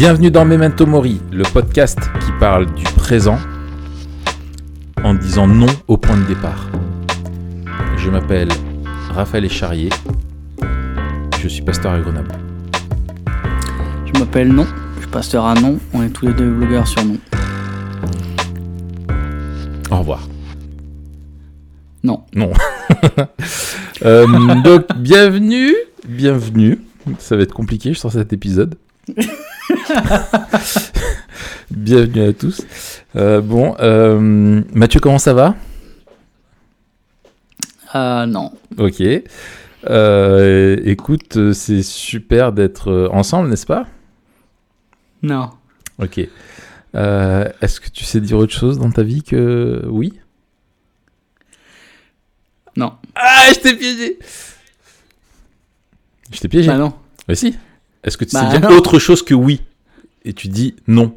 Bienvenue dans Memento Mori, le podcast qui parle du présent en disant non au point de départ. Je m'appelle Raphaël Echarrier, je suis pasteur à Grenoble. Je m'appelle Non, je suis pasteur à Non, on est tous les deux blogueurs sur Non. Au revoir. Non. Non. Euh, donc, bienvenue, bienvenue. Ça va être compliqué, je sens cet épisode. bienvenue à tous. Euh, bon, euh, Mathieu, comment ça va? Euh, non. Ok. Euh, écoute, c'est super d'être ensemble, n'est-ce pas? Non. Ok. Est-ce que tu sais dire autre chose dans ta vie que oui? Non. Ah, je t'ai piégé Je t'ai piégé Bah non. Mais si. Est-ce que tu Bah sais dire non. autre chose que oui? Et tu dis non.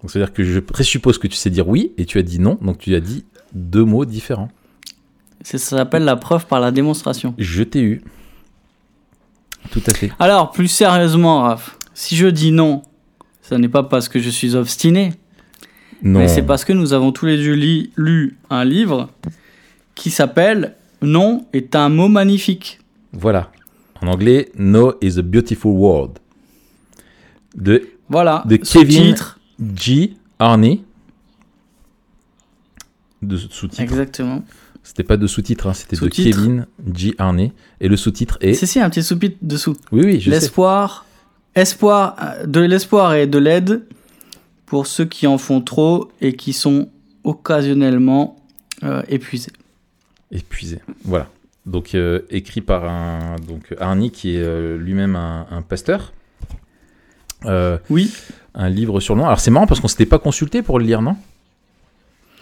Donc c'est-à-dire que je présuppose que tu sais dire oui et tu as dit non, donc tu as dit deux mots différents. C'est- Ça s'appelle la preuve par la démonstration. Je t'ai eu. Tout à fait. Alors, plus sérieusement, Raph, si je dis non, ce n'est pas parce que je suis obstiné, Non. mais c'est parce que nous avons tous les deux li- lu un livre qui s'appelle Non est un mot magnifique. Voilà. En anglais, No is a beautiful world. De Voilà. De Kevin. G. Arney. De sous-titre. Exactement. C'était pas de sous-titre, hein, c'était de. Kevin G. Arney. Et le sous-titre est. C'est si un petit sous-titre dessous. Oui, oui, je. L'espoir, espoir, euh, de l'espoir et de l'aide pour ceux qui en font trop et qui sont occasionnellement euh, épuisés. Épuisé. Voilà. Donc euh, écrit par un donc Arnie qui est euh, lui-même un, un pasteur. Euh, Oui, un livre sur le nom. Alors c'est marrant parce qu'on s'était pas consulté pour le lire, non?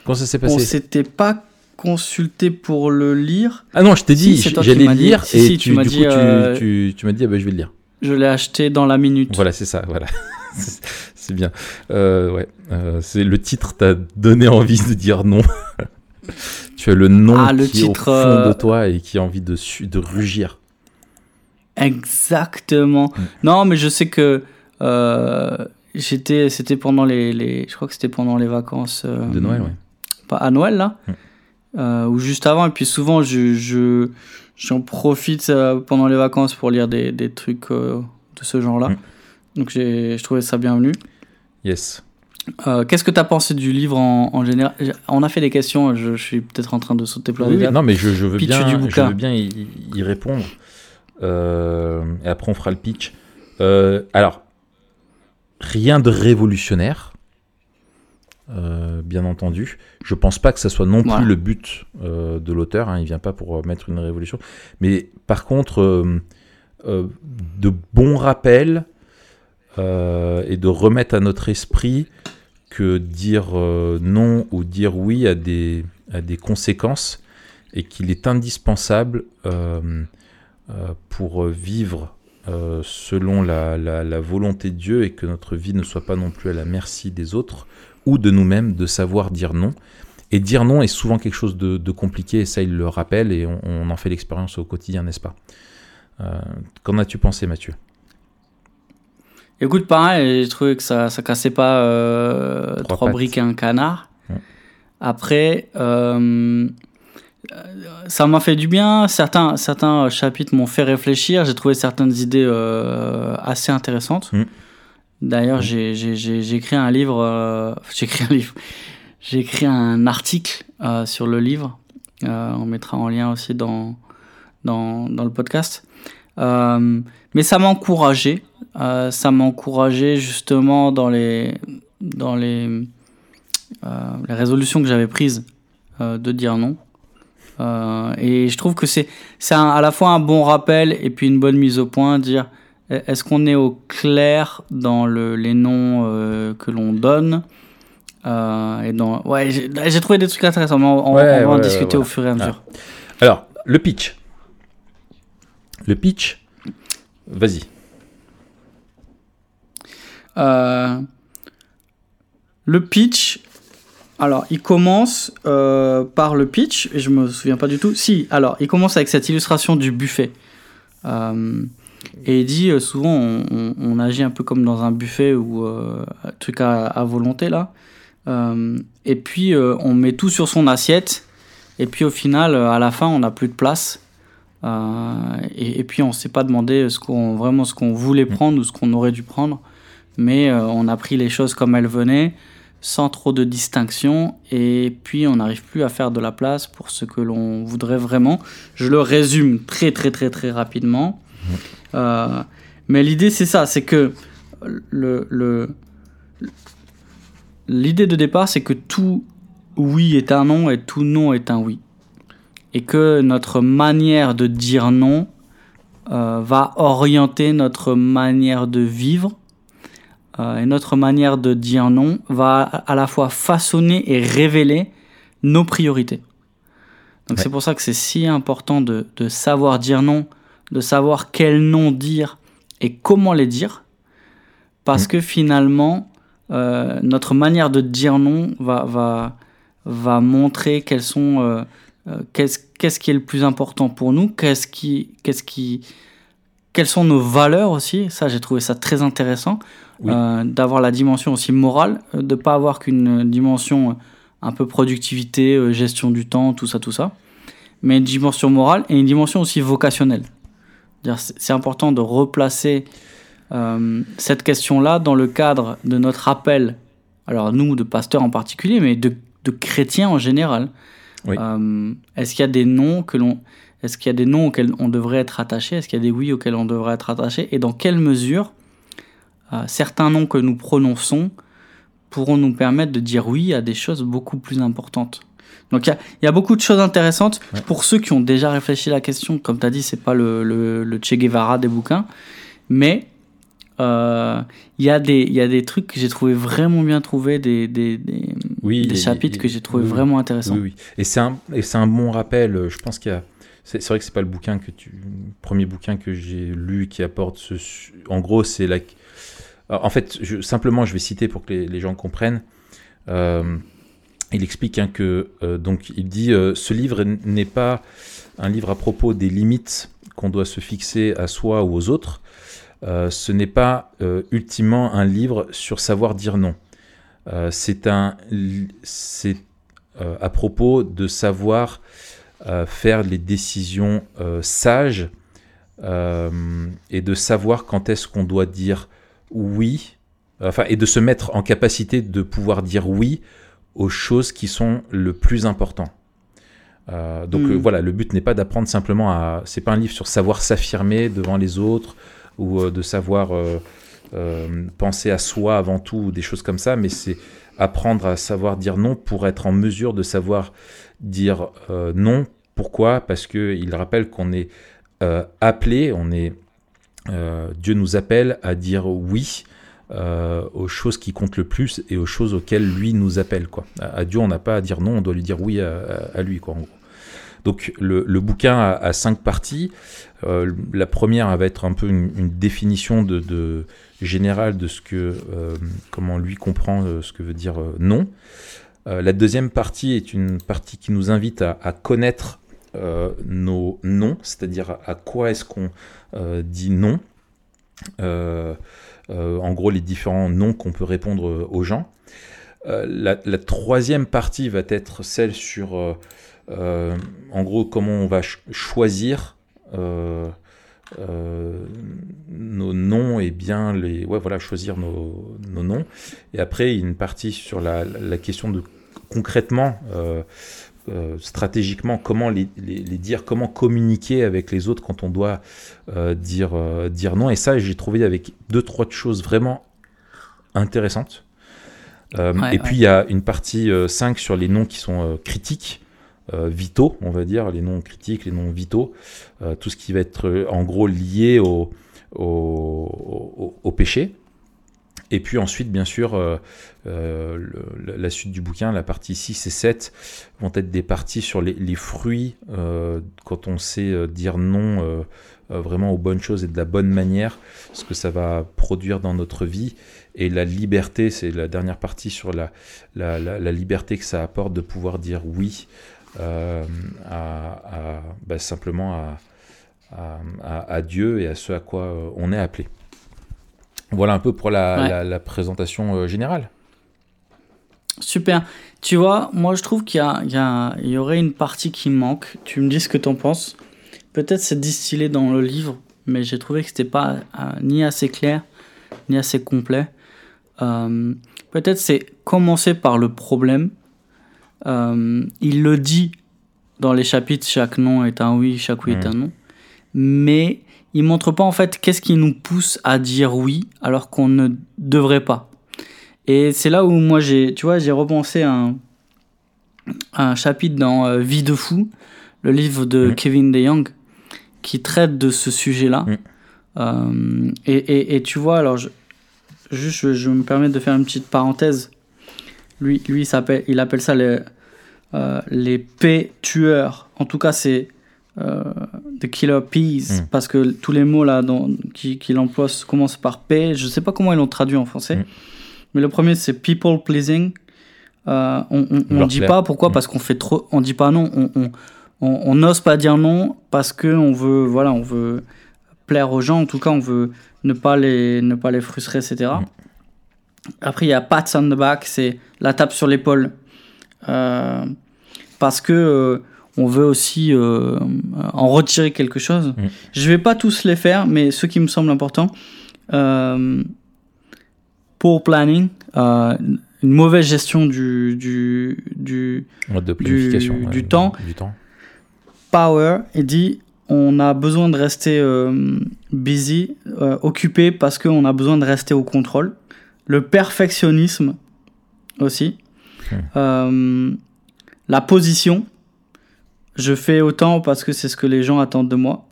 Comment ça s'est on passé? s'était pas consulté pour le lire. Ah non, je t'ai dit, Si, j'allais dit. lire Si, et si, tu, tu m'as dit, tu- euh, tu, tu m'as dit ah bah je vais le lire. Je l'ai acheté dans la minute. Voilà, c'est ça, voilà. C'est- bien. Euh, ouais, euh, c'est le titre t'a donné envie de dire non. tu as le nom Ah, le qui est au fond de toi et qui a envie de, de rugir. Exactement. Mm. Non, mais je sais que j'étais, c'était pendant les, les, je crois que c'était pendant les vacances euh, De Noël, ouais. pas à Noël là, euh, ou juste avant. Et puis souvent, je, je j'en profite euh, pendant les vacances pour lire des, des trucs euh, de ce genre-là. Mm. Donc j'ai, je trouvais ça bienvenu. Yes. Euh, qu'est-ce que tu as pensé du livre en, en général? On a fait des questions. Je, je suis peut-être en train de sauter plein Oui, oui, d'étapes. non, mais je, je veux Pitch bien, du je veux bien y, y répondre. Euh, et après, on fera le pitch. Euh, alors, rien de révolutionnaire, euh, bien entendu. Je pense pas que ça soit non plus le but euh, de l'auteur. Hein, il vient pas pour euh, mettre une révolution. Mais par contre, de bons rappels et de remettre à notre esprit que dire non ou dire oui a des, a des conséquences et qu'il est indispensable pour vivre euh, selon la, la- la volonté de Dieu et que notre vie ne soit pas non plus à la merci des autres ou de nous-mêmes de savoir dire non. Et dire non est souvent quelque chose de, de compliqué et ça il le rappelle et on, on en fait l'expérience au quotidien, n'est-ce pas? Euh, Qu'en as-tu pensé Mathieu? Écoute, pareil, j'ai trouvé que ça, ça cassait pas euh, Trois briques et un canard. Ouais. Après, ça m'a fait du bien. Certains, certains chapitres m'ont fait réfléchir. J'ai trouvé certaines idées euh, assez intéressantes. D'ailleurs, j'ai- écrit un livre. euh, j'ai écrit un livre. J'ai écrit un article euh, sur le livre. Euh, on mettra en lien aussi dans, dans, dans le podcast. Mais ça m'a encouragé. Ça m'a encouragé justement dans les, dans les, les résolutions que j'avais prises de dire non. Euh, et je trouve que c'est à la fois un bon rappel et puis une bonne mise au point, dire est-ce qu'on est au clair dans le, les noms euh, que l'on donne? Euh, et dans, ouais, j'ai trouvé des trucs intéressants, mais on, on- Ouais, on va en discuter au fur et à mesure. Alors, le pitch. Le pitch. Vas-y. Le pitch, alors il commence euh, par le pitch, et je me souviens pas du tout. Si, alors il commence avec cette illustration du buffet. Euh, Et il dit souvent on, agit un peu comme dans un buffet ou un truc à, volonté là. et puis on met tout sur son assiette. Et puis au final, à la fin, on n'a plus de place. Et, puis on s'est pas demandé vraiment ce qu'on voulait prendre ou ce qu'on aurait dû prendre. Mais on a pris les choses comme elles venaient sans trop de distinction et puis on n'arrive plus à faire de la place pour ce que l'on voudrait vraiment. Je le résume très très très très rapidement. Euh, mais l'idée c'est ça, c'est que le, le l'idée de départ c'est que tout oui est un non et tout non est un oui. Et que notre manière de dire non euh, va orienter notre manière de vivre euh, et notre manière de dire non va à la fois façonner et révéler nos priorités. Donc c'est pour ça que c'est si important de, de, savoir dire non, de savoir quel non dire et comment les dire, parce mm. que finalement, euh, notre manière de dire non va, va, va montrer quels sont, euh, qu'est-ce, qu'est-ce qui est le plus important pour nous, qu'est-ce qui, qu'est-ce qui, quelles sont nos valeurs aussi? Ça, j'ai trouvé ça très intéressant. Euh, d'avoir la dimension aussi morale, euh, de ne pas avoir qu'une dimension euh, un peu productivité, gestion du temps, tout ça, tout ça, mais une dimension morale et une dimension aussi vocationnelle. C'est important de replacer cette question-là dans le cadre de notre appel, alors nous, de pasteurs en particulier, mais de, de chrétiens en général. Est-ce qu'il y a des noms que l'on... Est-ce qu'il y a des noms auxquels on devrait être attaché? Est-ce qu'il y a des oui auxquels on devrait être attaché? Et dans quelle mesure euh, certains noms que nous prononçons pourront nous permettre de dire oui à des choses beaucoup plus importantes? Donc il y, a, beaucoup de choses intéressantes pour ceux qui ont déjà réfléchi à la question. Comme tu as dit, c'est pas le, le, Che Guevara des bouquins, mais euh, il y, a des, y a des trucs que j'ai trouvé vraiment bien trouvés, des, des, des, oui, des chapitres que j'ai trouvé vraiment intéressants. Oui, oui. Et c'est un, un bon rappel. Je pense qu'il y a. C'est vrai que c'est pas le bouquin que tu, premier bouquin que j'ai lu qui apporte ce. En gros, c'est la en fait, simplement, je vais citer pour que les, gens comprennent. Euh, il explique hein, que euh, donc il dit euh, ce livre n'est pas un livre à propos des limites qu'on doit se fixer à soi ou aux autres. ce n'est pas ultimement un livre sur savoir dire non. c'est un c'est à propos de savoir faire les décisions sages et de savoir quand est-ce qu'on doit dire oui, enfin, et de se mettre en capacité de pouvoir dire oui aux choses qui sont le plus important. Euh, donc hmm. euh, voilà, le but n'est pas d'apprendre simplement à. C'est pas un livre sur savoir s'affirmer devant les autres ou euh, de savoir penser à soi avant tout ou des choses comme ça, mais c'est apprendre à savoir dire non pour être en mesure de savoir dire non. Pourquoi? Parce qu'il rappelle qu'on est appelé, on est euh, Dieu nous appelle à dire oui euh, aux choses qui comptent le plus et aux choses auxquelles lui nous appelle. Quoi. À, Dieu, on n'a pas à dire non, on doit lui dire oui à, lui. Quoi, Donc le, bouquin a, cinq parties. Euh, la première va être un peu une, définition générale de ce que, comment lui comprend ce que veut dire non. la deuxième partie est une partie qui nous invite à, connaître nos noms, c'est-à-dire à quoi est-ce qu'on euh, dit non. Euh, euh, en gros, les différents noms qu'on peut répondre aux gens. La, troisième partie va être celle sur, en gros, comment on va choisir nos noms et bien les ouais voilà choisir nos, noms et après une partie sur la, question de concrètement euh, stratégiquement comment les, dire, comment communiquer avec les autres quand on doit euh, dire, euh, dire non. Et ça, j'ai trouvé avec deux, trois choses vraiment intéressantes. et puis, il y a une partie 5 sur les noms qui sont critiques. Vitaux, on va dire, les noms critiques, les noms vitaux, tout ce qui va être en gros lié au, au, péché. Et puis ensuite, bien sûr, euh, euh, la suite du bouquin, la partie 6 et 7, vont être des parties sur les, fruits, euh, quand on sait dire non vraiment aux bonnes choses et de la bonne manière, ce que ça va produire dans notre vie. Et la liberté, c'est la dernière partie sur la, la, liberté que ça apporte de pouvoir dire oui à, bah, simplement à à, Dieu et à ce à quoi on est appelé. Voilà un peu pour la, la, présentation générale. Super. Tu vois, moi je trouve qu'il y, y, y, aurait une partie qui manque. Tu me dis ce que tu en penses. Peut-être c'est distillé dans le livre, mais j'ai trouvé que c'était pas ni assez clair, ni assez complet. Euh, peut-être c'est commencer par le problème. Euh, il le dit dans les chapitres, chaque nom est un oui, chaque oui est un non. Mais il montre pas en fait qu'est-ce qui nous pousse à dire oui alors qu'on ne devrait pas. Et c'est là où moi j'ai, tu vois, j'ai repensé un, un chapitre dans euh, Vie de fou, le livre de Kevin DeYoung, qui traite de ce sujet-là. et, et, et, tu vois, alors je, juste, je, me permets de faire une petite parenthèse. Lui, lui il, il appelle ça les, euh, les P-tueurs. En tout cas, c'est euh, The Killer Peas, mm. parce que tous les mots là qu'il qui emploie commencent par P. Je ne sais pas comment ils l'ont traduit en français. Mm. Mais le premier, c'est People Pleasing. Euh, on ne dit pas pourquoi, mm. parce qu'on fait trop. On dit pas non. On n'ose pas dire non parce qu'on veut, voilà, on veut plaire aux gens. En tout cas, on veut ne pas les, ne pas les frustrer, etc. Après, il y a pats on the back, c'est la tape sur l'épaule. Euh, parce que euh, on veut aussi euh, en retirer quelque chose. Mm. Je vais pas tous les faire, mais ce qui me semble important, pour planning, une mauvaise gestion du, du, du, du, du, temps. du temps. Power, il dit on a besoin de rester busy, occupé, parce qu'on a besoin de rester au contrôle. Le perfectionnisme aussi. Euh, la position. Je fais autant parce que c'est ce que les gens attendent de moi.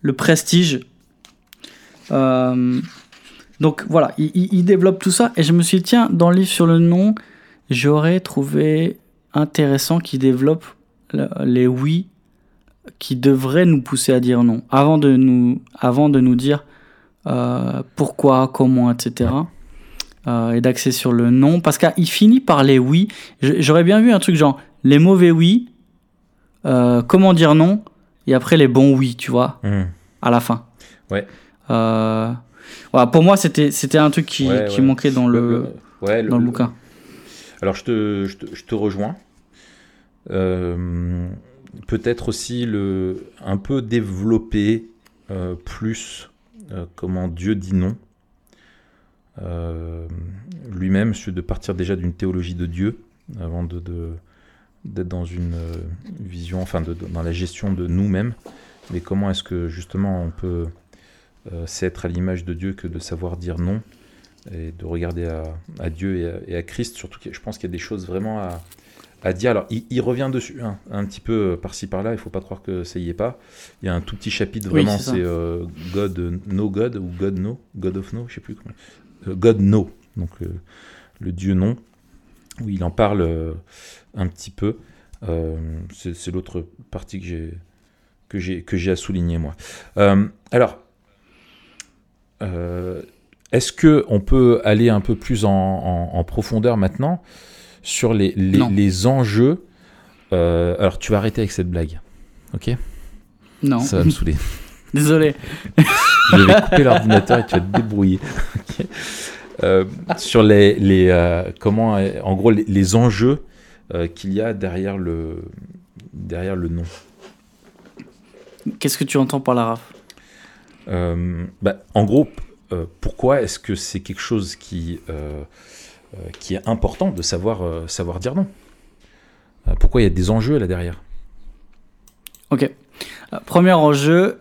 Le prestige. donc voilà, il, développe tout ça. Et je me suis dit, tiens, dans le livre sur le nom, j'aurais trouvé intéressant qu'il développe les oui qui devrait nous pousser à dire non, avant de nous, avant de nous dire euh, pourquoi, comment, etc. Euh, et d'axer sur le non, parce qu'il finit par les oui. J'aurais bien vu un truc genre les mauvais oui, euh, comment dire non, et après les bons oui, tu vois, hmm. à la fin. Ouais. voilà, pour moi, c'était un truc qui, qui manquait dans le, dans le, bouquin. Alors, je te, je te, je te rejoins. Euh, peut-être aussi le, un peu développer euh, plus euh, comment Dieu dit non. Euh, lui-même, de partir déjà d'une théologie de Dieu avant de, d'être dans une vision, enfin dans la gestion de nous-mêmes. Mais comment est-ce que justement on peut s'être à l'image de Dieu que de savoir dire non et de regarder à, Dieu et à, et à, Christ? Surtout que je pense qu'il y a des choses vraiment à, à dire. Alors, il, revient dessus hein, un petit peu euh, par-ci par-là. Il faut pas croire que ça y est pas. Il y a un tout petit chapitre vraiment. c'est euh, God No God ou God No, God of No, je sais plus comment. Euh, God No, donc le Dieu non, où il en parle un petit peu. c'est l'autre partie que j'ai que j'ai que j'ai à souligner moi. alors. Est-ce que on peut aller un peu plus en profondeur maintenant sur les, les, enjeux. Euh, alors, tu vas arrêter avec cette blague. Ok? Non. Ça va me saouler. Désolé. Je vais couper l'ordinateur et tu vas te débrouiller. Euh, sur les, les euh, comment, en gros, les, enjeux qu'il y a derrière le, derrière le nom. Qu'est-ce que tu entends par la RAF bah, En gros, pourquoi est-ce que c'est quelque chose qui euh, qui est important de savoir, euh, savoir dire non? Euh, pourquoi il y a des enjeux là derrière? Ok. Premier enjeu,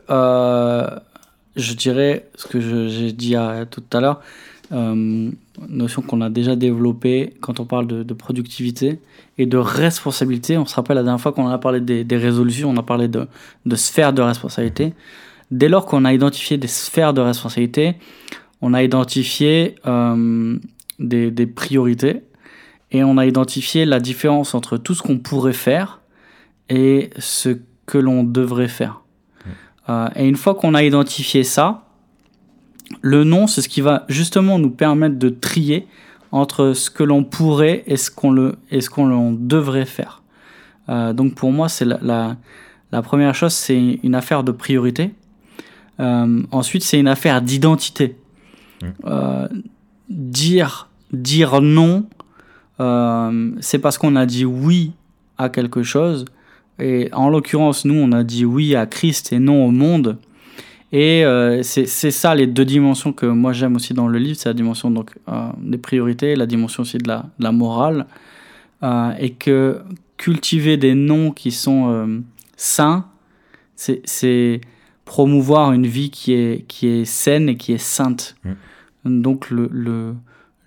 je dirais ce que j'ai dit tout à l'heure, notion qu'on a déjà développée quand on parle de, productivité et de responsabilité. On se rappelle la dernière fois qu'on a parlé des, résolutions, on a parlé de, de sphères de responsabilité. Dès lors qu'on a identifié des sphères de responsabilité, on a identifié des, priorités et on a identifié la différence entre tout ce qu'on pourrait faire et ce que l'on devrait faire. Mmh. Euh, et une fois qu'on a identifié ça, le nom, c'est ce qui va justement nous permettre de trier entre ce que l'on pourrait et ce qu'on le, et ce qu'on devrait faire. Euh, donc pour moi, c'est la, La première chose, c'est une affaire de priorité. Euh, ensuite, c'est une affaire d'identité. Mm. Euh, dire, dire non, c'est parce qu'on a dit oui à quelque chose. Et en l'occurrence, nous, on a dit oui à Christ et non au monde. Et euh, c'est ça les deux dimensions que moi j'aime aussi dans le livre, c'est la dimension donc euh, des priorités, la dimension aussi de la, de la morale, Euh, et que cultiver des noms qui sont sains, c'est- promouvoir une vie qui est, qui est saine et qui est sainte. Donc le, le,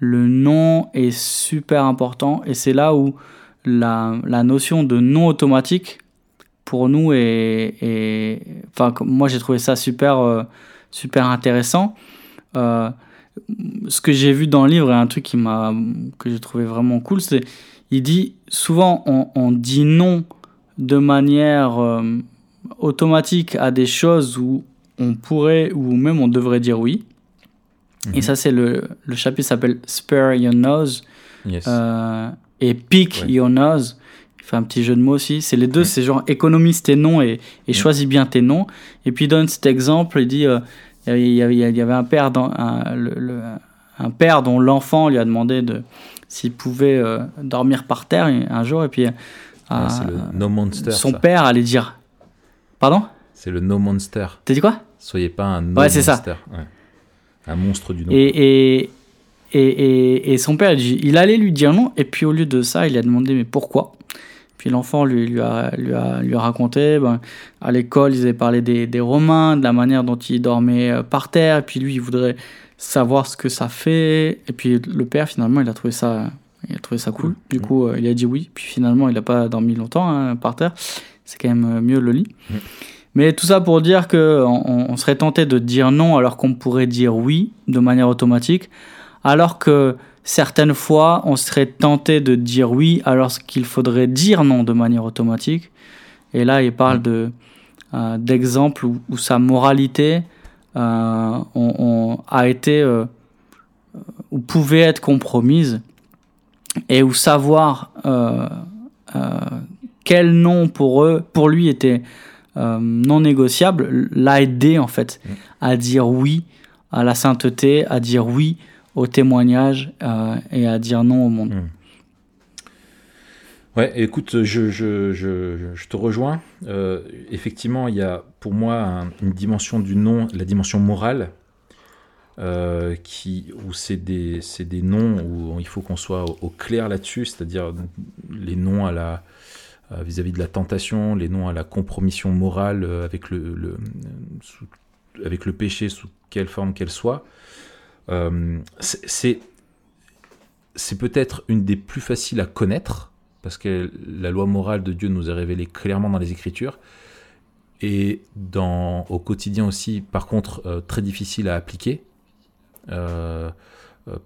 le nom est super important et c'est là où la, la notion de non automatique pour nous est- enfin moi j'ai trouvé ça super euh, super intéressant Euh, ce que j'ai vu dans le livre et un truc qui m'a que j'ai trouvé vraiment cool c'est il dit souvent on, on dit non de manière euh, automatique à des choses où on pourrait ou même on devrait dire oui et ça c'est le, le chapitre s'appelle spare your nose Yes. et pick your nose. Fait un petit jeu de mots aussi. C'est les deux, c'est genre économise tes noms et, choisis bien tes noms. Et puis il donne cet exemple, il dit euh, il y avait- il y un père, dans, un, le- le- un père dont l'enfant lui a demandé de s'il pouvait euh, dormir par terre un jour et puis euh, le No Monster. son ça. père allait dire pardon? C'est le No Monster. t'as dit quoi? Soyez pas un No Ouais, ça. Monster. Ouais. Un monstre du nom. Et, et, et, et, et son père, il allait lui dire non, et puis au lieu de ça, il a demandé mais pourquoi? Puis l'enfant lui, lui, a, lui, a, lui a raconté, ben, à l'école, ils avaient parlé des, des Romains, de la manière dont ils dormaient euh, par terre, et puis lui, il voudrait savoir ce que ça fait. Et puis le père, finalement, il a trouvé ça, il a trouvé ça cool. Du coup, euh, il a dit oui. Puis finalement, il n'a pas dormi longtemps hein, par terre. C'est quand même euh, mieux le lit. Mais tout ça pour dire que on, on serait tenté de dire non alors qu'on pourrait dire oui de manière automatique, alors que certaines fois on serait tenté de dire oui alors qu'il faudrait dire non de manière automatique. Et là, il parle de euh, d'exemples où, où sa moralité euh, on- on a été euh, ou pouvait être compromise et où savoir quel nom pour eux, pour lui était non négociable, l'a aidé en fait Mm. à dire oui à la sainteté, à dire oui au témoignage euh, et à dire non au monde. Mm. Ouais, écoute, je, je, je, te rejoins. Euh, effectivement, il y a pour moi un- une dimension du nom, la dimension morale, euh, qui, où c'est des, des noms où il faut qu'on soit au, clair là-dessus, c'est-à-dire les noms vis-à-vis de la tentation, les noms à la compromission morale avec le, avec le péché sous quelle forme qu'elle soit. Euh, c'est- c'est peut-être une des plus faciles à connaître, parce que la loi morale de Dieu nous est révélée clairement dans les Écritures, et dans, au quotidien aussi, par contre, euh, très difficile à appliquer, euh,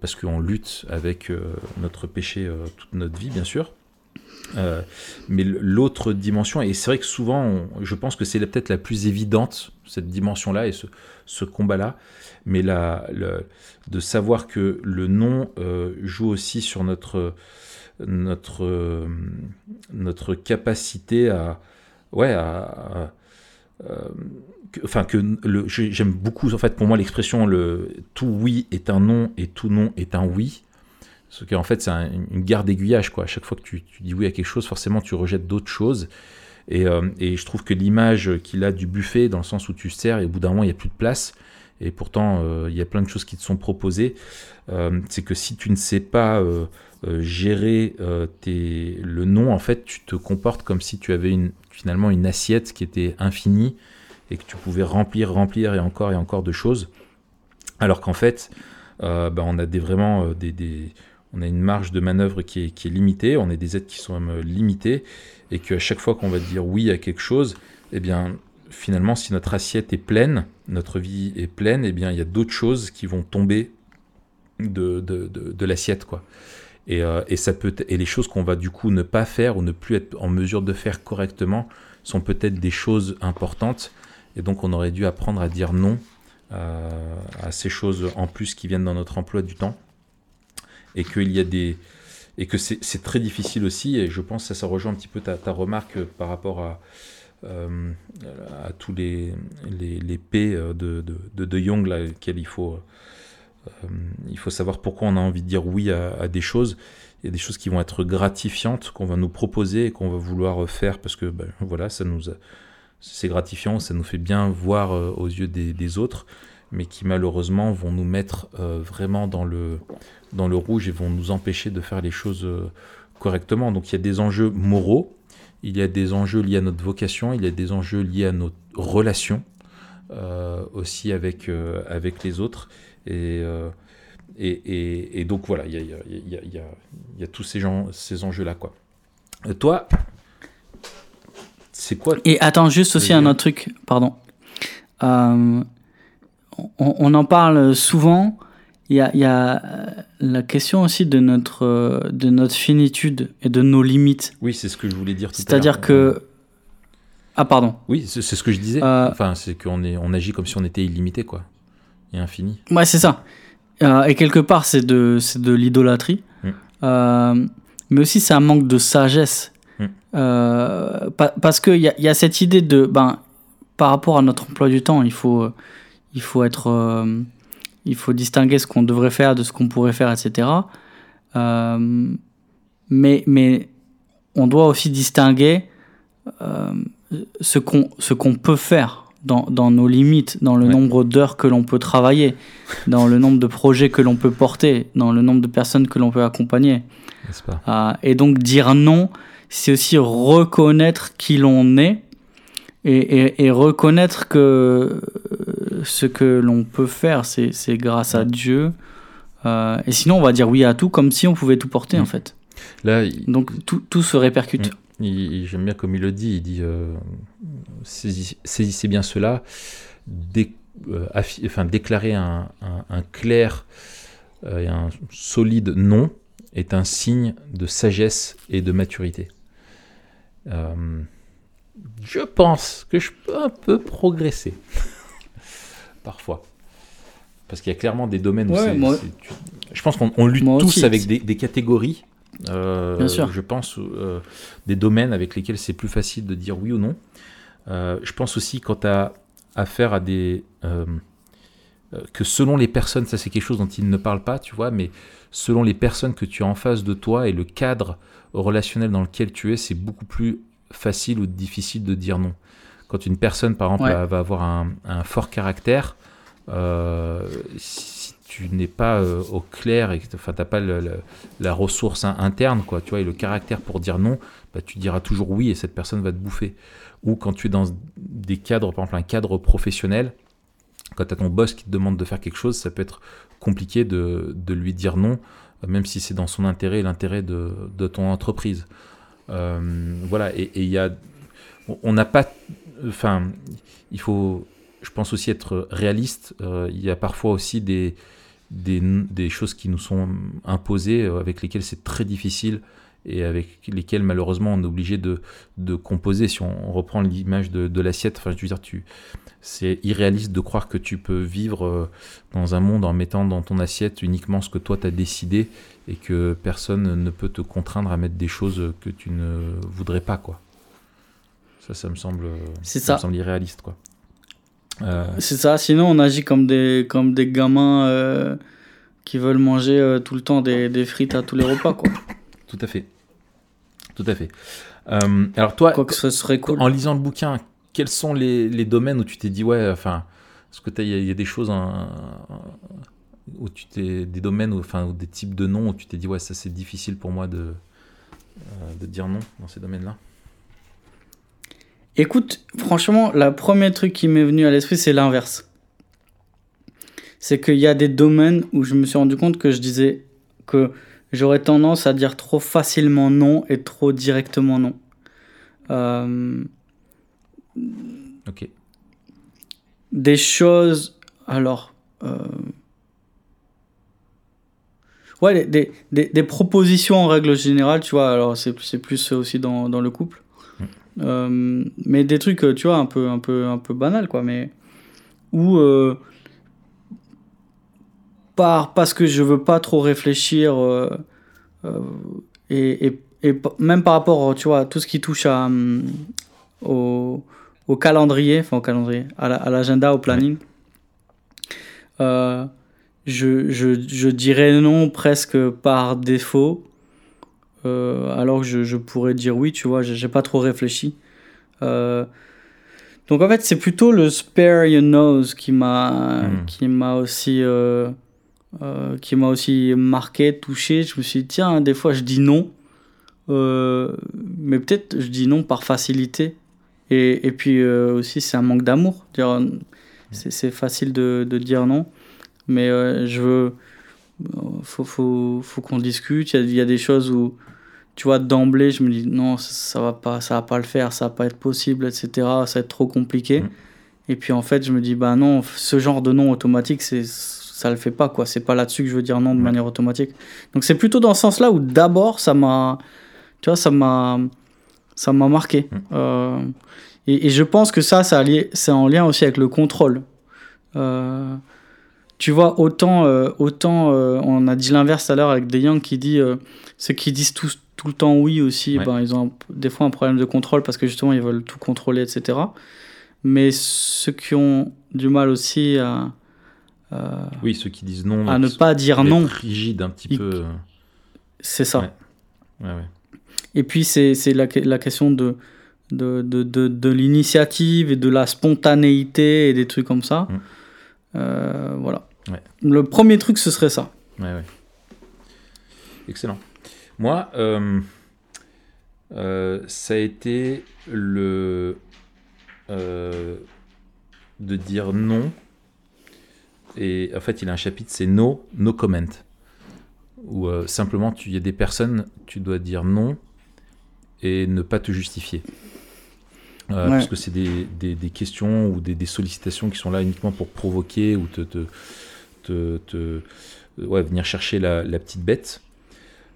parce qu'on lutte avec notre péché toute notre vie, bien sûr. Euh, mais l'autre dimension, et c'est vrai que souvent, je pense que c'est peut-être la plus évidente, cette dimension-là et ce, combat-là, mais la, de savoir que le nom euh, joue aussi sur notre, capacité à. Ouais, euh, Enfin, que j'aime beaucoup, en fait, pour moi, l'expression le tout oui est un non et tout non est un oui. Parce qu'en fait, c'est un- une garde d'aiguillage, quoi. À chaque fois que tu, tu dis oui à quelque chose, forcément, tu rejettes d'autres choses. Et, euh, et je trouve que l'image qu'il a du buffet, dans le sens où tu sers et au bout d'un moment, il n'y a plus de place, et pourtant, euh, il y a plein de choses qui te sont proposées, euh, c'est que si tu ne sais pas gérer tes, le nom, en fait, tu te comportes comme si tu avais une, finalement une assiette qui était infinie et que tu pouvais remplir, remplir et encore et encore de choses. Alors qu'en fait, bah, on a des, vraiment des- on a une marge de manœuvre qui est, limitée, on est des êtres qui sont même euh, limités, et qu'à chaque fois qu'on va dire oui à quelque chose, eh bien, finalement, si notre assiette est pleine, notre vie est pleine, eh bien, il y a d'autres choses qui vont tomber de, l'assiette, quoi. Et, euh, et les choses qu'on va du coup ne pas faire ou ne plus être en mesure de faire correctement sont peut-être des choses importantes. Et donc, on aurait dû apprendre à dire non euh, à ces choses en plus qui viennent dans notre emploi du temps. Et qu'il y a des, et que c'est très difficile aussi. Et je pense que ça, ça rejoint un petit peu ta, ta remarque par rapport à, à tous les, les, les P de, de, de, de Jung, là, il faut, il faut savoir pourquoi on a envie de dire oui à, des choses. Il y a des choses qui vont être gratifiantes, qu'on va nous proposer et qu'on va vouloir faire parce que ben, voilà, ça nous c'est gratifiant, ça nous fait bien voir aux yeux des, des autres mais qui malheureusement vont nous mettre euh, vraiment dans le, dans le rouge et vont nous empêcher de faire les choses euh, correctement. Donc il y a des enjeux moraux, il y a des enjeux liés à notre vocation, il y a des enjeux liés à notre relation euh, aussi avec, avec les autres. Et, et, et, donc voilà, il y a, y, a, y, a, y a, tous ces, gens, ces enjeux-là. quoi. toi, c'est quoi Et attends, juste aussi un autre truc, pardon. Euh, on, en parle souvent. Il y a, la question aussi de notre, de notre finitude et de nos limites. Oui, c'est ce que je voulais dire C'est-à-dire que. Ah, pardon. Oui, c'est ce que je disais. Euh, enfin, c'est qu'on on agit comme si on était illimité, quoi. Et infini. Ouais, c'est ça. Euh, et quelque part, c'est de, de l'idolâtrie. Mm. Euh, mais aussi, c'est un manque de sagesse. Mm. parce qu'il y a, y a cette idée de. Ben, par rapport à notre emploi du temps, il faut il faut être, euh, il faut distinguer ce qu'on devrait faire de ce qu'on pourrait faire, etc. Euh, mais, mais on doit aussi distinguer euh, ce qu'on peut faire dans, dans, nos limites, dans le nombre d'heures que l'on peut travailler, dans le nombre de projets que l'on peut porter, dans le nombre de personnes que l'on peut accompagner. et donc dire non, c'est aussi reconnaître qui l'on est et, et, reconnaître que ce que l'on peut faire, c'est grâce à Dieu. Euh, et sinon, on va dire oui à tout, comme si on pouvait tout porter, en mm. fait. Là, Donc, tout, tout, se répercute. Mm. J'aime bien comme il le dit, il dit euh, saisissez bien cela, euh, enfin, déclarer un, un, clair et un solide non est un signe de sagesse et de maturité. je pense que je peux un peu progresser parfois. Parce qu'il y a clairement des domaines où Je pense qu'on lutte tous avec des, catégories. Euh, Bien sûr. Je pense euh, des domaines avec lesquels c'est plus facile de dire oui ou non. Euh, je pense aussi quand tu as affaire à des. que selon les personnes, ça c'est quelque chose dont ils ne parlent pas, tu vois, mais selon les personnes que tu as en face de toi et le cadre relationnel dans lequel tu es, c'est beaucoup plus facile ou difficile de dire non. Quand une personne, par exemple, va avoir un, fort caractère, euh, si tu n'es pas euh, au clair et que enfin, tu n'as pas la ressource interne, quoi, tu vois, et le caractère pour dire non, bah, tu diras toujours oui et cette personne va te bouffer. Ou quand tu es dans des cadres, par exemple un cadre professionnel, quand tu as ton boss qui te demande de faire quelque chose, ça peut être compliqué de, de lui dire non, même si c'est dans son intérêt et l'intérêt de, de, ton entreprise. Euh, voilà, et il y a. On n'a pas enfin, il faut, je pense aussi être réaliste. Euh, il y a parfois aussi des, des, choses qui nous sont imposées, euh, avec lesquelles c'est très difficile et avec lesquelles malheureusement on est obligé de, de composer. Si on, reprend l'image de, l'assiette, enfin, je veux dire, tu, c'est irréaliste de croire que tu peux vivre euh, dans un monde en mettant dans ton assiette uniquement ce que toi tu as décidé et que personne ne peut te contraindre à mettre des choses que tu ne voudrais pas, quoi. Ça, ça me semble, ça, Me semble irréaliste, quoi. Euh, c'est ça. Sinon, on agit comme des, comme des gamins euh, qui veulent manger euh, tout le temps des, des, frites à tous les repas, quoi. Tout à fait. Tout à fait. alors toi, quoi que ce serait cool. en lisant le bouquin, quels sont les, les domaines où tu t'es dit ouais, enfin, est-ce que il y, a des choses où tu t'es des domaines ou enfin des types de noms où tu t'es dit ouais, ça c'est difficile pour moi de de dire non dans ces domaines-là? Écoute, franchement, le premier truc qui m'est venu à l'esprit, c'est l'inverse. C'est qu'il y a des domaines où je me suis rendu compte que je disais que j'aurais tendance à dire trop facilement non et trop directement non. Euh, ok. Des choses. Alors. Euh, ouais, des, des, des, propositions en règle générale, tu vois. Alors, c'est plus aussi dans, dans le couple. Euh, mais des trucs, tu vois, un peu, un peu, un peu banal, quoi. Mais où euh, par, parce que je veux pas trop réfléchir euh, et, et, et, même par rapport, tu vois, à tout ce qui touche à, au, au calendrier, enfin au calendrier, à l'agenda, au planning, euh, je, je, je, dirais non presque par défaut, euh, alors que je, je, pourrais dire oui, tu vois, j'ai pas trop réfléchi. Euh, donc en fait, c'est plutôt le spare your nose qui m'a hmm. qui m'a aussi euh, euh, qui m'a aussi marqué, touché. Je me suis dit tiens, des fois je dis non, euh, mais peut-être je dis non par facilité. Et, et puis aussi c'est un manque d'amour. C'est facile de, de, dire non, mais je veux faut faut faut qu'on discute. Il y, y, a des choses où tu vois, d'emblée, je me dis non, ça, va pas, ça va pas le faire, ça va pas être possible, etc. Ça va être trop compliqué. Mm. Et puis en fait, je me dis bah non, ce genre de non automatique, c'est ça le fait pas quoi. C'est pas là-dessus que je veux dire non de manière automatique. Donc c'est plutôt dans ce sens-là où d'abord ça m'a, tu vois, ça m'a, ça m'a marqué. Mm. Euh, et, je pense que ça, ça c'est en lien aussi avec le contrôle. Euh, tu vois, autant, euh, autant on a dit l'inverse tout à l'heure avec Des Young qui dit ceux qui disent tous tout le temps oui aussi, ben, ils ont des fois un problème de contrôle parce que justement ils veulent tout contrôler, etc. Mais ceux qui ont du mal aussi à. oui, ceux qui disent non. À ne pas dire non. Rigide un petit peu. C'est ça. et puis c'est la, la question de, de, de, de, de l'initiative et de la spontanéité et des trucs comme ça. Mm. Euh, voilà. Le premier truc, ce serait ça. Excellent. Moi, euh, euh, ça a été le euh, de dire non. Et en fait, il a un chapitre, c'est no, no comment. Ou simplement, il y a des personnes, tu dois dire non et ne pas te justifier. Parce que c'est des, des, questions ou des, des, sollicitations qui sont là uniquement pour provoquer ou te, te, te, venir chercher la, petite bête.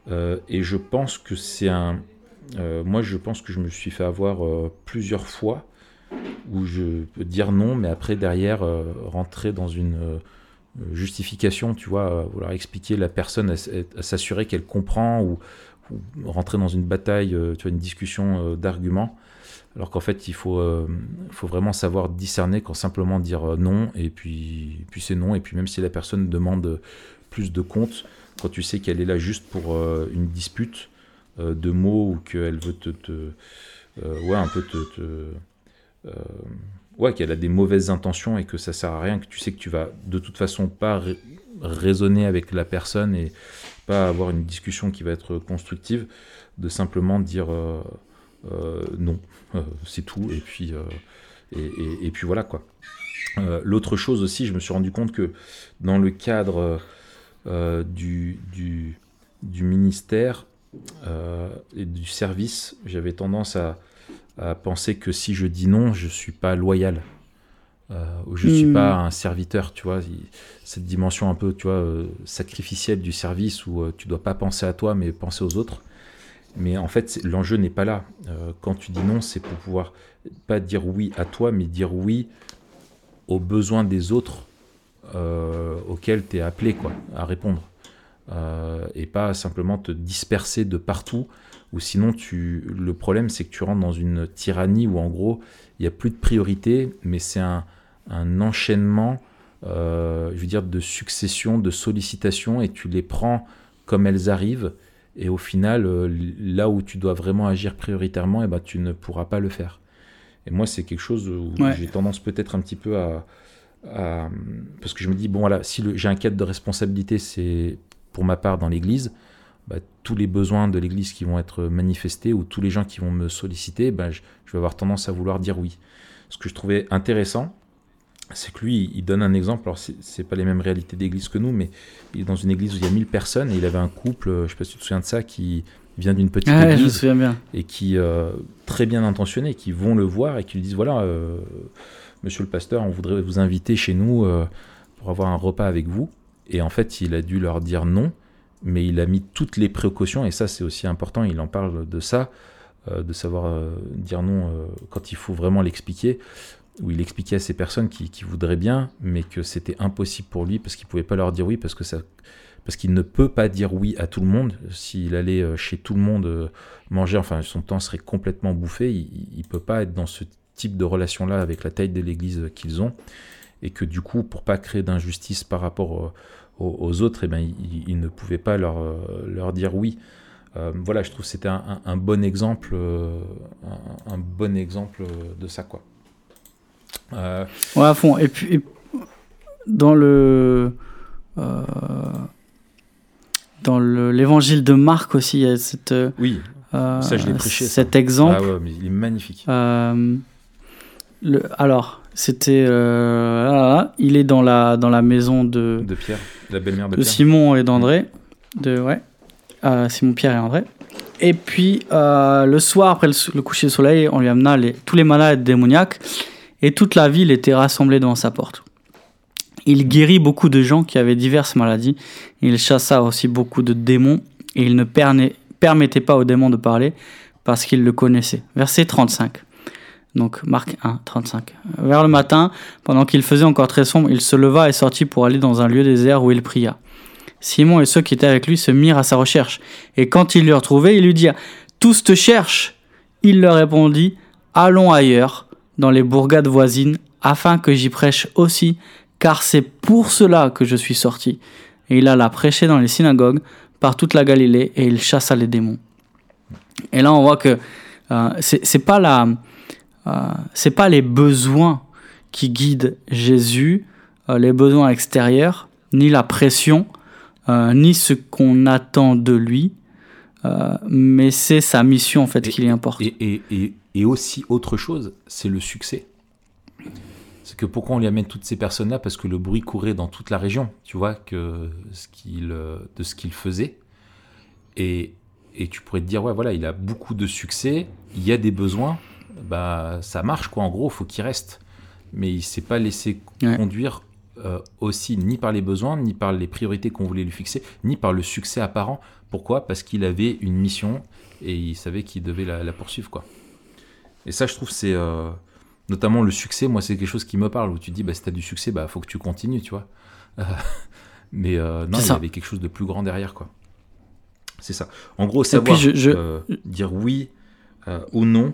Euh, et je pense que c'est un. Euh, moi, je pense que je me suis fait avoir euh, plusieurs fois où je peux dire non, mais après, derrière, rentrer dans une justification, tu vois, vouloir expliquer la personne, à, s'assurer qu'elle comprend ou, rentrer dans une bataille, tu vois, une discussion d'arguments. Alors qu'en fait, il faut, faut vraiment savoir discerner quand simplement dire non, et puis, puis c'est non, et puis même si la personne demande plus de compte, quand tu sais qu'elle est là juste pour euh, une dispute euh, de mots ou qu'elle veut te, euh, ouais, un peu te, ouais, qu'elle a des mauvaises intentions et que ça sert à rien, que tu sais que tu vas de toute façon pas raisonner avec la personne et pas avoir une discussion qui va être constructive, de simplement dire non, c'est tout, et puis, et, et, puis voilà quoi. L'autre chose aussi, je me suis rendu compte que dans le cadre euh, du, du, du, ministère euh, et du service, j'avais tendance à, à, penser que si je dis non, je suis pas loyal. Euh, ou je ne suis hmm. pas un serviteur, tu vois, cette dimension un peu, tu vois, sacrificielle du service où tu dois pas penser à toi mais penser aux autres. Mais en fait, l'enjeu n'est pas là. quand tu dis non, c'est pour pouvoir pas dire oui à toi, mais dire oui aux besoins des autres euh, auquel tu es appelé quoi, à répondre. Euh, et pas simplement te disperser de partout, ou sinon tu, le problème c'est que tu rentres dans une tyrannie où en gros il n'y a plus de priorité, mais c'est un, enchaînement, euh, je veux dire, de succession, de sollicitations, et tu les prends comme elles arrivent, et au final, là où tu dois vraiment agir prioritairement, et eh ben, tu ne pourras pas le faire. Et moi, c'est quelque chose où j'ai tendance peut-être un petit peu à, euh, parce que je me dis, bon voilà, si j'ai un cadre de responsabilité, c'est pour ma part dans l'Église, bah, tous les besoins de l'Église qui vont être manifestés ou tous les gens qui vont me solliciter, bah, je, vais avoir tendance à vouloir dire oui. Ce que je trouvais intéressant, c'est que lui, il donne un exemple. Alors, c'est pas les mêmes réalités d'église que nous, mais il est dans une église où il y a 1000 personnes et il avait un couple, euh, je sais pas si tu te souviens de ça, qui vient d'une petite ah église bien. et qui euh, très bien intentionné, qui vont le voir et qui lui disent voilà. Monsieur le pasteur, on voudrait vous inviter chez nous euh, pour avoir un repas avec vous. Et en fait, il a dû leur dire non, mais il a mis toutes les précautions, et ça c'est aussi important, il en parle de ça, euh, de savoir euh, dire non quand il faut vraiment l'expliquer. Où il expliquait à ces personnes qui, voudraient bien, mais que c'était impossible pour lui parce qu'il pouvait pas leur dire oui parce que ça, parce qu'il ne peut pas dire oui à tout le monde. S'il allait euh, chez tout le monde euh, manger, enfin son temps serait complètement bouffé. Il ne peut pas être dans ce type de relation-là avec la taille de l'Église qu'ils ont, et que du coup, pour pas créer d'injustice par rapport aux, autres, eh ben, il, ne pouvait pas leur, leur dire oui. voilà, je trouve que c'était un, bon exemple, un, bon exemple de ça, quoi. Euh, ouais, à fond. Et puis, dans le. Euh, dans l'évangile de Marc aussi, il y a cette. Euh, oui, ça je l'ai prêché. Cet exemple. Ah ouais, mais il est magnifique. le, alors, c'était. il est dans la, dans la maison de. De Pierre, la belle-mère de, de Simon et d'André. De, ouais. Simon, Pierre et André. Et puis, le soir, après le, coucher du soleil, on lui amena les, tous les malades démoniaques et toute la ville était rassemblée devant sa porte. Il guérit beaucoup de gens qui avaient diverses maladies, il chassa aussi beaucoup de démons, et il ne permettait pas aux démons de parler parce qu'il le connaissait. Verset 35. Donc Marc 1, 35. Vers le matin, pendant qu'il faisait encore très sombre, il se leva et sortit pour aller dans un lieu désert où il pria. Simon et ceux qui étaient avec lui se mirent à sa recherche. Et quand il le retrouvait, il lui dit Tous te cherchent Il leur répondit Allons ailleurs, dans les bourgades voisines, afin que j'y prêche aussi, car c'est pour cela que je suis sorti. Et il alla prêcher dans les synagogues par toute la Galilée, et il chassa les démons. Et là, on voit que euh, c'est pas la, euh, c'est pas les besoins qui guident Jésus, euh, les besoins extérieurs, ni la pression, euh, ni ce qu'on attend de lui, mais c'est sa mission en fait qui l'importe. Et, et, et, et aussi, autre chose, c'est le succès. C'est que pourquoi on lui amène toutes ces personnes-là? Parce que le bruit courait dans toute la région, tu vois, que ce qu'il, euh, de ce qu'il faisait. Et, et tu pourrais te dire, ouais, voilà, il a beaucoup de succès, il y a des besoins, bah ça marche, quoi, en gros, faut qu'il reste. Mais il s'est pas laissé conduire euh, aussi ni par les besoins, ni par les priorités qu'on voulait lui fixer, ni par le succès apparent. Pourquoi? Parce qu'il avait une mission et il savait qu'il devait la, la poursuivre, quoi. Et ça, je trouve, c'est euh, notamment le succès. Moi, c'est quelque chose qui me parle où tu dis, bah, si tu as du succès, bah, faut que tu continues, tu vois. mais euh, non, il y avait quelque chose de plus grand derrière, quoi. C'est ça. En gros, savoir euh, dire oui ou non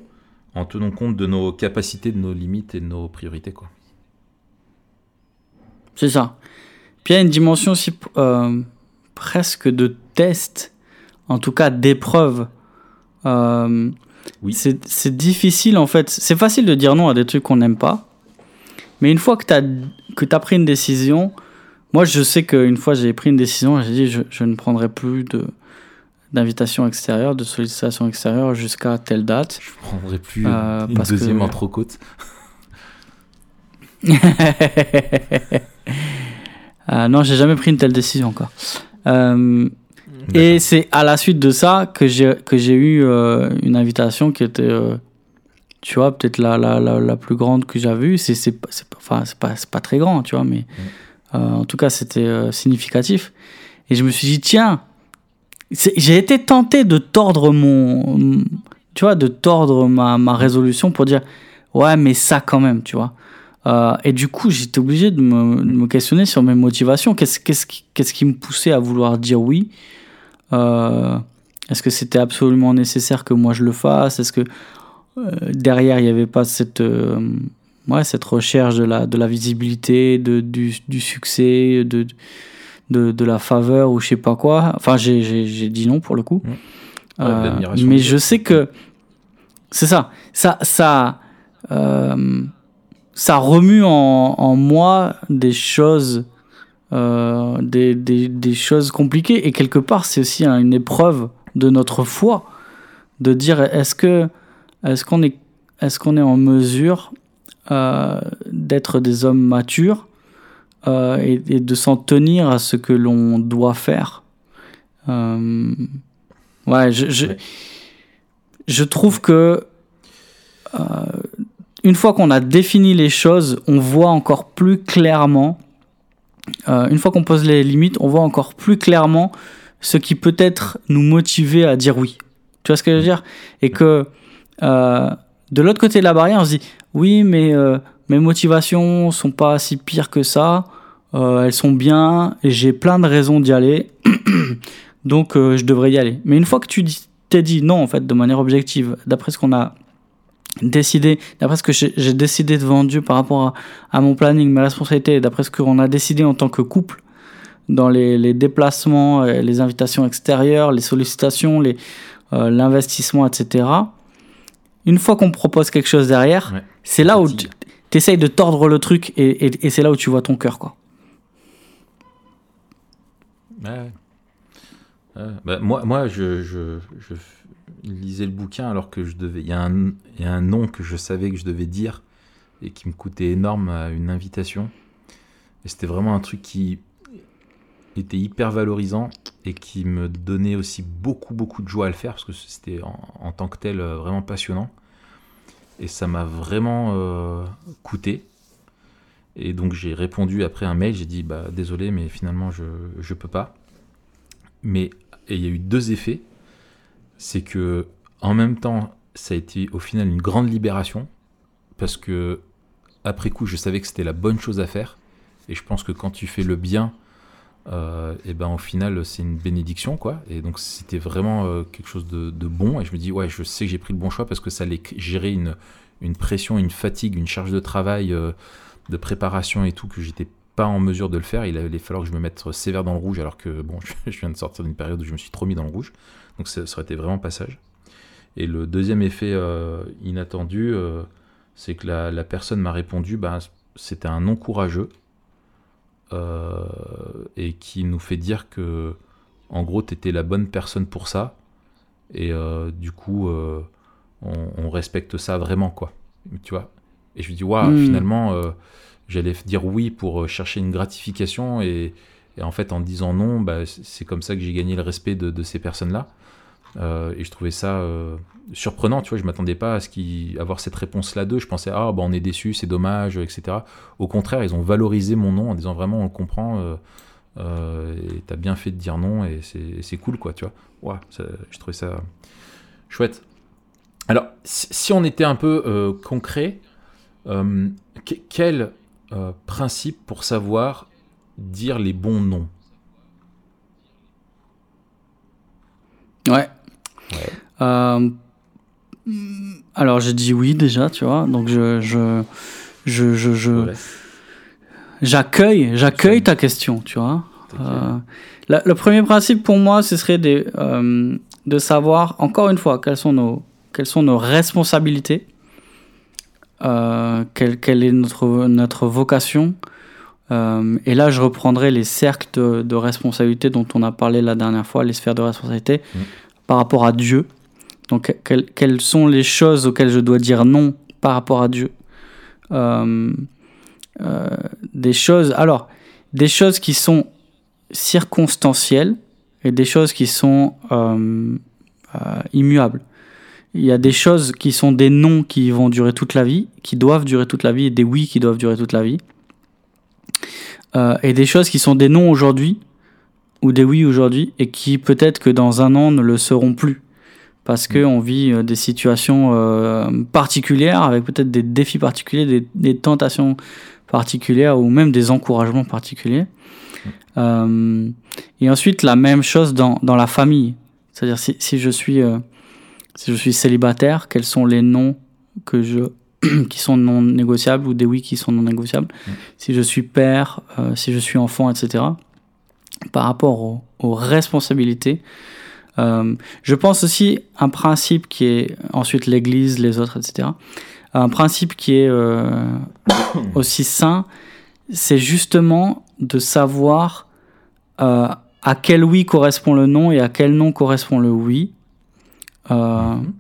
en tenant compte de nos capacités, de nos limites et de nos priorités, quoi. C'est ça. Puis il y a une dimension aussi presque de test, en tout cas d'épreuve. Euh, oui. C'est difficile en fait. C'est facile de dire non à des trucs qu'on n'aime pas. Mais une fois que tu as, que as pris une décision, moi je sais qu'une fois j'ai pris une décision, j'ai dit je, je, ne prendrai plus de d'invitation extérieure, de sollicitation extérieure jusqu'à telle date. Je ne prendrai plus euh, une deuxième entrecôte. euh, non, j'ai jamais pris une telle décision encore. Euh, et c'est à la suite de ça que j'ai que j'ai eu euh, une invitation qui était, euh, tu vois, peut-être la, la, la, la, plus grande que j'ai vue. C'est c'est enfin c'est pas c'est pas très grand, tu vois, mais euh, en tout cas c'était significatif. Et je me suis dit tiens, j'ai été tenté de tordre mon, tu vois, de tordre ma ma résolution pour dire ouais mais ça quand même, tu vois. et du coup, j'étais obligé de me, de me, questionner sur mes motivations. Qu'est-ce, qu'est-ce, qui, qu'est-ce qui me poussait à vouloir dire oui? Est-ce que c'était absolument nécessaire que moi je le fasse? Est-ce que euh, derrière il n'y avait pas cette, euh, ouais, cette recherche de la, de la visibilité, de, du, du succès, de, de, de, la faveur ou je sais pas quoi? Enfin, j'ai dit non pour le coup. mais je sais que c'est ça. Ça, ça, ça remue en, en moi des choses euh, des, des, choses compliquées. Et quelque part, c'est aussi une épreuve de notre foi, de dire est-ce que est-ce qu'on est, est, qu'on est en mesure euh, d'être des hommes matures euh, et, de s'en tenir à ce que l'on doit faire? Euh, ouais, je, je, trouve que euh, une fois qu'on a défini les choses, on voit encore plus clairement euh, une fois qu'on pose les limites, on voit encore plus clairement ce qui peut être nous motiver à dire oui. Tu vois ce que je veux dire? Et que euh, de l'autre côté de la barrière, on se dit oui, mais euh, mes motivations sont pas si pires que ça. Euh, elles sont bien et j'ai plein de raisons d'y aller. Donc euh, je devrais y aller. Mais une fois que tu t'es dit non, en fait, de manière objective, d'après ce qu'on a décidé, d'après ce que j'ai décidé devant Dieu par rapport à, à mon planning, mes responsabilités, d'après ce qu'on a décidé en tant que couple, dans les, les déplacements, euh, les invitations extérieures, les sollicitations, les, euh, l'investissement, etc. Une fois qu'on propose quelque chose derrière, Ouais. c'est là où tu essayes de tordre le truc et, et, et c'est là où tu vois ton cœur, quoi. Ouais. Ouais. Bah, moi, moi je, je, je f- lisais le bouquin alors que je devais. Il y, a un- y a un nom que je savais que je devais dire et qui me coûtait énorme à une invitation. Et c'était vraiment un truc qui était hyper valorisant et qui me donnait aussi beaucoup, beaucoup de joie à le faire parce que c'était en, tant que tel euh, vraiment passionnant. Et ça m'a vraiment euh, coûté. Et donc j'ai répondu après un mail, j'ai dit bah désolé mais finalement je je peux pas. Mais il y a eu deux effets, c'est que en même temps ça a été au final une grande libération parce que après coup je savais que c'était la bonne chose à faire et je pense que quand tu fais le bien euh, et ben au final c'est une bénédiction quoi. Et donc c'était vraiment euh, quelque chose de, bon et je me dis ouais je sais que j'ai pris le bon choix parce que ça allait gérer une, une pression une fatigue une charge de travail euh, de préparation et tout que j'étais pas en mesure de le faire. Il allait falloir que je me mette sévère dans le rouge alors que bon je viens de sortir d'une période où je me suis trop mis dans le rouge donc ça, ça aurait été vraiment passage. Et le deuxième effet euh, inattendu euh, c'est que la, la personne m'a répondu bah, c'était un non courageux euh, et qui nous fait dire que en gros t'étais la bonne personne pour ça. Et du coup on, on respecte ça vraiment quoi. Tu vois? Et je lui dis waouh Mm. finalement j'allais dire oui pour chercher une gratification et, et en fait en disant non bah, c'est comme ça que j'ai gagné le respect de, de ces personnes là et je trouvais ça euh, surprenant tu vois je m'attendais pas à avoir cette réponse là d'eux. Je pensais ah bah on est déçu c'est dommage etc au contraire ils ont valorisé mon nom en disant vraiment on le comprend euh, euh, et t'as bien fait de dire non et c'est cool quoi tu vois. Ouais, je trouvais ça chouette. Alors si, on était un peu euh, concret euh, que- quel euh, principe pour savoir dire les bons noms? Ouais. Ouais. Euh, alors j'ai dit oui déjà, tu vois. Donc je je je je, je- Ouais, j'accueille j'accueille ta question, tu vois. Euh, la- le premier principe pour moi, ce serait de, euh, de savoir, encore une fois, quelles sont nos, quelles sont nos responsabilités, euh, quelle, quelle est notre, notre vocation. Euh, et là, je reprendrai les cercles de, de responsabilité dont on a parlé la dernière fois, les sphères de responsabilité, Mhm. Par rapport à Dieu. Donc, quelles, sont les choses auxquelles je dois dire non par rapport à Dieu? Euh, euh, Des choses. Alors, des choses qui sont circonstancielles et des choses qui sont euh, immuables. Il y a des choses qui sont des non qui vont durer toute la vie, qui doivent durer toute la vie, et des oui qui doivent durer toute la vie. Et des choses qui sont des non aujourd'hui, ou des oui aujourd'hui, et qui peut-être que dans un an ne le seront plus. Parce qu'on vit euh, des situations euh, particulières, avec peut-être des défis particuliers, des, des tentations particulières, ou même des encouragements particuliers. Euh, et ensuite, la même chose dans, dans la famille. C'est-à-dire, si, si, je suis, euh, si je suis célibataire, quels sont les noms que je, qui sont non négociables ou des oui qui sont non négociables? Mm. Si je suis père, si je suis enfant, etc. Par rapport aux, aux responsabilités. Euh, je pense aussi un principe qui est ensuite l'Église, les autres, etc. Un principe qui est euh, aussi sain, c'est justement de savoir euh, à quel oui correspond le non et à quel non correspond le oui, Mhm.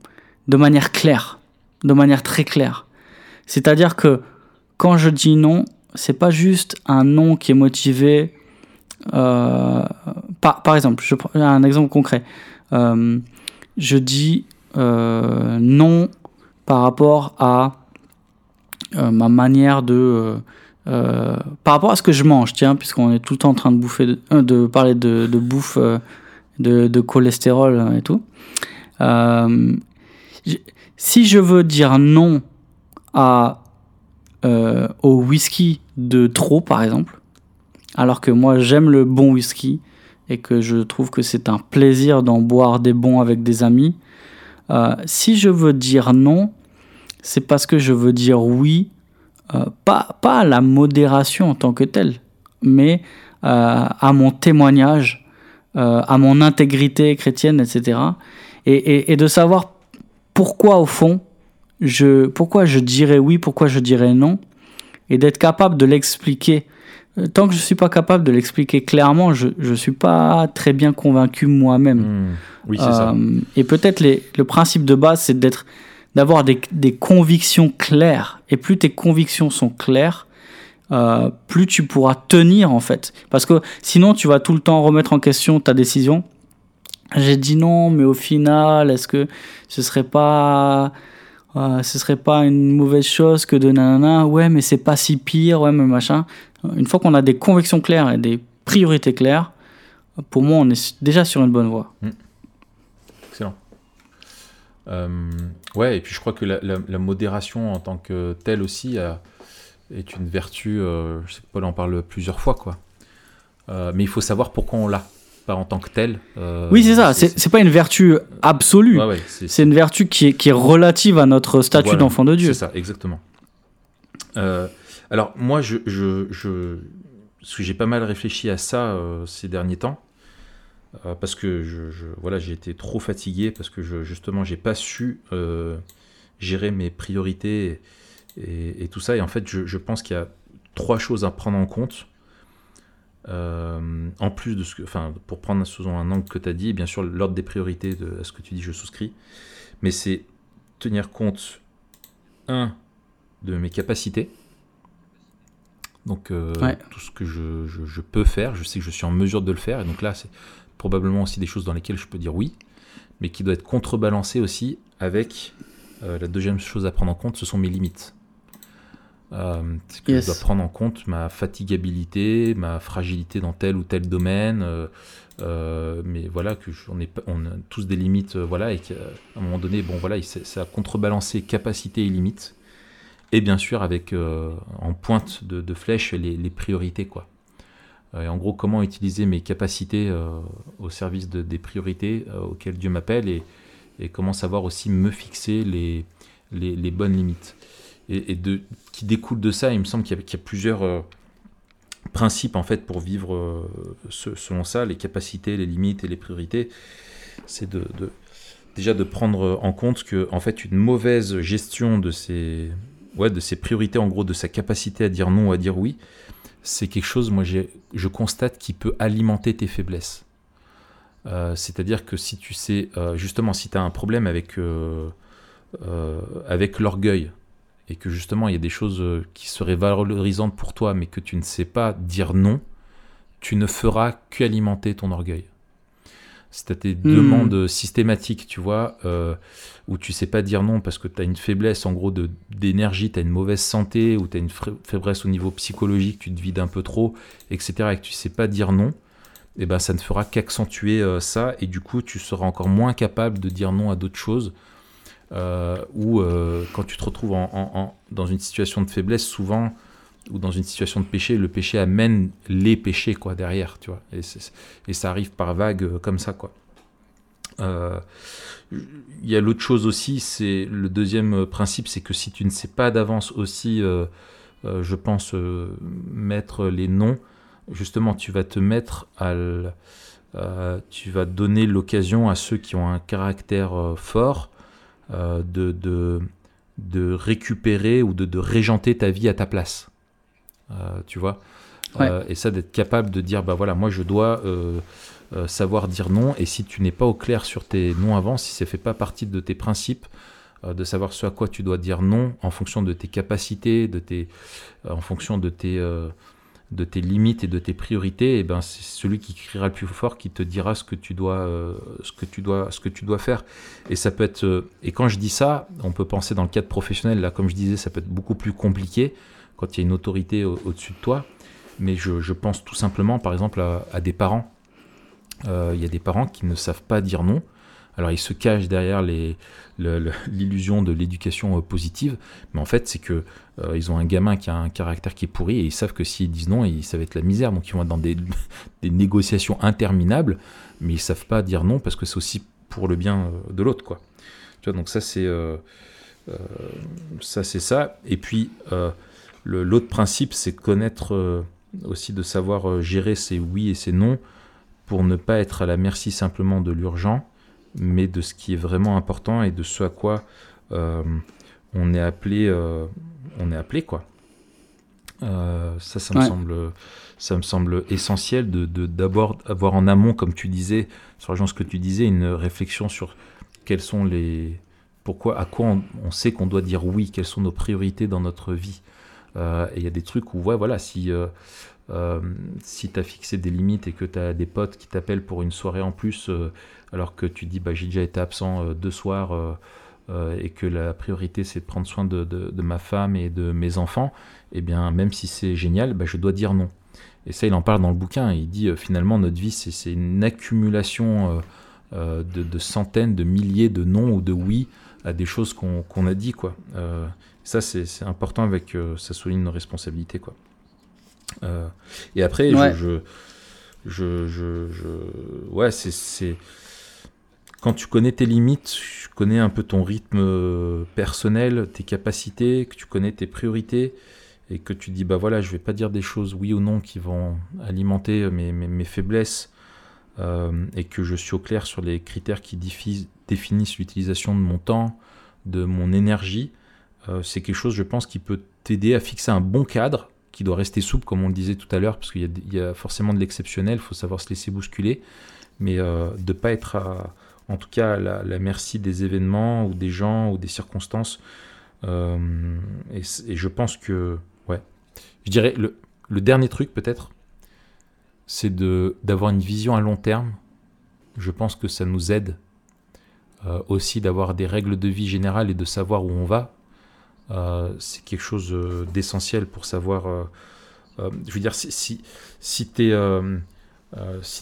de manière claire, de manière très claire. C'est-à-dire que quand je dis non, c'est pas juste un non qui est motivé. Euh, par, exemple, je prends un exemple concret. Euh, je dis euh, non par rapport à ma manière de par rapport à ce que je mange, tiens, puisqu'on est tout le temps en train de bouffer, de, parler de, bouffe, de, cholestérol et tout. Si je veux dire non à au whisky de trop, par exemple, alors que moi j'aime le bon whisky et que je trouve que c'est un plaisir d'en boire des bons avec des amis, euh, si je veux dire non, c'est parce que je veux dire oui, euh, pas, pas à la modération en tant que telle, mais à mon témoignage, à mon intégrité chrétienne, etc. Et, et de savoir pourquoi au fond je, pourquoi je dirais oui, pourquoi je dirais non, et d'être capable de l'expliquer. Euh, tant que je ne suis pas capable de l'expliquer clairement, je ne suis pas très bien convaincu moi-même. Hmm. Oui, c'est ça. Euh, et peut-être le principe de base, c'est d'être, d'avoir des, des, convictions claires. Et plus tes convictions sont claires, euh, plus tu pourras tenir en fait. Parce que sinon, tu vas tout le temps remettre en question ta décision. J'ai dit non, mais au final, est-ce que ce serait pas euh, ce serait pas une mauvaise chose que de nanana, ouais, mais c'est pas si pire, ouais, mais machin. Une fois qu'on a des convictions claires et des priorités claires, pour moi, on est déjà sur une bonne voie. Hmm. Excellent. Euh, ouais, et puis je crois que la, modération en tant que telle aussi est une vertu, euh, je sais que Paul en parle plusieurs fois, quoi. mais il faut savoir pourquoi on l'a en tant que tel. Euh, oui, c'est ça. C'est pas une vertu absolue. c'est une vertu qui est, qui est, relative à notre statut d'enfant de Dieu. C'est ça, exactement. Euh, alors, moi, je, je, je j'ai pas mal réfléchi à ça euh, ces derniers temps. parce que voilà, j'ai été trop fatigué, parce que je, justement, j'ai pas su gérer mes priorités et, tout ça. Et en fait, je, pense qu'il y a trois choses à prendre en compte. Euh, en plus de ce que, enfin, pour prendre sous un angle que tu as dit, bien sûr, l'ordre des priorités de ce que tu dis, je souscris, mais c'est tenir compte, un, de mes capacités, donc euh, tout ce que je, je, peux faire, je sais que je suis en mesure de le faire, et donc là, c'est probablement aussi des choses dans lesquelles je peux dire oui, mais qui doit être contrebalancé aussi avec euh, la deuxième chose à prendre en compte, ce sont mes limites. Euh, que je dois prendre en compte ma fatigabilité, ma fragilité dans tel ou tel domaine. Mais voilà, que on, est, on a tous des limites, voilà, et qu'à un moment donné, bon voilà, ça a contrebalancé capacité et limites. Et bien sûr, avec en pointe de, flèche les, priorités, quoi. et en gros, comment utiliser mes capacités au service de, des priorités auxquelles Dieu m'appelle et, comment savoir aussi me fixer les, les, bonnes limites et, de, qui découle de ça. Il me semble qu'il y, a plusieurs euh, principes en fait pour vivre euh, selon ça, les capacités, les limites et les priorités. C'est de, déjà de prendre en compte que en fait une mauvaise gestion de ses, ouais, de ses priorités, en gros de sa capacité à dire non ou à dire oui, c'est quelque chose, moi je constate, qui peut alimenter tes faiblesses. Euh, c'est-à-dire que si tu sais, justement, si tu as un problème avec, avec l'orgueil, et que justement il y a des choses euh, qui seraient valorisantes pour toi mais que tu ne sais pas dire non, tu ne feras qu'alimenter ton orgueil. Si tu as tes hmm. demandes systématiques, tu vois, euh, où tu sais pas dire non parce que tu as une faiblesse en gros d'énergie, tu as une mauvaise santé, ou tu as une faiblesse au niveau psychologique, tu te vides un peu trop, etc., et que tu sais pas dire non, et eh ben ça ne fera qu'accentuer euh, ça, et du coup tu seras encore moins capable de dire non à d'autres choses euh, euh, quand tu te retrouves en, dans une situation de faiblesse, souvent, ou dans une situation de péché, le péché amène les péchés quoi derrière, tu vois, et, et ça arrive par vagues euh, comme ça quoi. Il y a l'autre chose aussi, c'est le deuxième principe, c'est que si tu ne sais pas d'avance aussi, je pense, mettre les noms, justement, tu vas te mettre à tu vas donner l'occasion à ceux qui ont un caractère fort euh, de, récupérer ou de, régenter ta vie à ta place. Euh, tu vois euh, Et ça, d'être capable de dire, bah voilà, moi je dois savoir dire non, et si tu n'es pas au clair sur tes non avant, si ça ne fait pas partie de tes principes, de savoir ce à quoi tu dois dire non en fonction de tes capacités, de tes, en fonction de tes, de tes limites et de tes priorités, et eh ben c'est celui qui criera le plus fort qui te dira ce que tu dois, euh, ce que tu dois, ce que tu dois faire. Et ça peut être. Euh, et quand je dis ça, on peut penser dans le cadre professionnel. Là, comme je disais, ça peut être beaucoup plus compliqué quand il y a une autorité au-dessus de toi. Mais je, pense tout simplement, par exemple, à, des parents. Euh, il y a des parents qui ne savent pas dire non Alors, il se cache derrière l'illusion de l'éducation euh, positive, mais en fait, c'est que euh, ils ont un gamin qui a un caractère qui est pourri et ils savent que s'ils disent non, ça va être la misère, donc ils vont être dans des, négociations interminables, mais ils savent pas dire non parce que c'est aussi pour le bien de l'autre, donc ça c'est ça c'est ça. Et puis l'autre principe, c'est connaître aussi de savoir gérer ses oui et ses non pour ne pas être à la merci simplement de l'urgent, mais de ce qui est vraiment important et de ce à quoi euh, on est appelé, euh, on est appelé quoi. Euh, ça, ça me semble, ça me semble essentiel de d'abord avoir en amont, comme tu disais, sur ce que tu disais, une réflexion sur quels sont les, pourquoi, à quoi on, sait qu'on doit dire oui, quelles sont nos priorités dans notre vie. Et il y a des trucs où, ouais, voilà, si si tu as fixé des limites et que tu as des potes qui t'appellent pour une soirée en plus, alors que tu dis bah, j'ai déjà été absent euh, deux soirs euh, euh, et que la priorité c'est de prendre soin de, ma femme et de mes enfants, eh bien même si c'est génial, bah, je dois dire non. Et ça, il en parle dans le bouquin. Il dit finalement notre vie c'est une accumulation de, centaines, de milliers de non ou de oui à des choses qu'on a dit quoi. Ça c'est important avec ça souligne nos responsabilités quoi. et après je, je, je, je, ouais c'est quand tu connais tes limites, tu connais un peu ton rythme euh, personnel, tes capacités, que tu connais tes priorités, et que tu dis, bah voilà, je vais pas dire des choses oui ou non qui vont alimenter mes, mes, faiblesses, euh, et que je suis au clair sur les critères qui définissent l'utilisation de mon temps, de mon énergie, euh, c'est quelque chose, je pense, qui peut t'aider à fixer un bon cadre, qui doit rester souple, comme on le disait tout à l'heure, parce qu'il y, a forcément de l'exceptionnel, il faut savoir se laisser bousculer, mais de ne pas être à en tout cas la, la, merci des événements ou des gens ou des circonstances. Euh, et, je pense que, ouais, je dirais le, dernier truc peut-être, c'est d'avoir une vision à long terme. Je pense que ça nous aide euh, aussi d'avoir des règles de vie générales et de savoir où on va. Euh, c'est quelque chose d'essentiel pour savoir. je veux dire, si, si, si,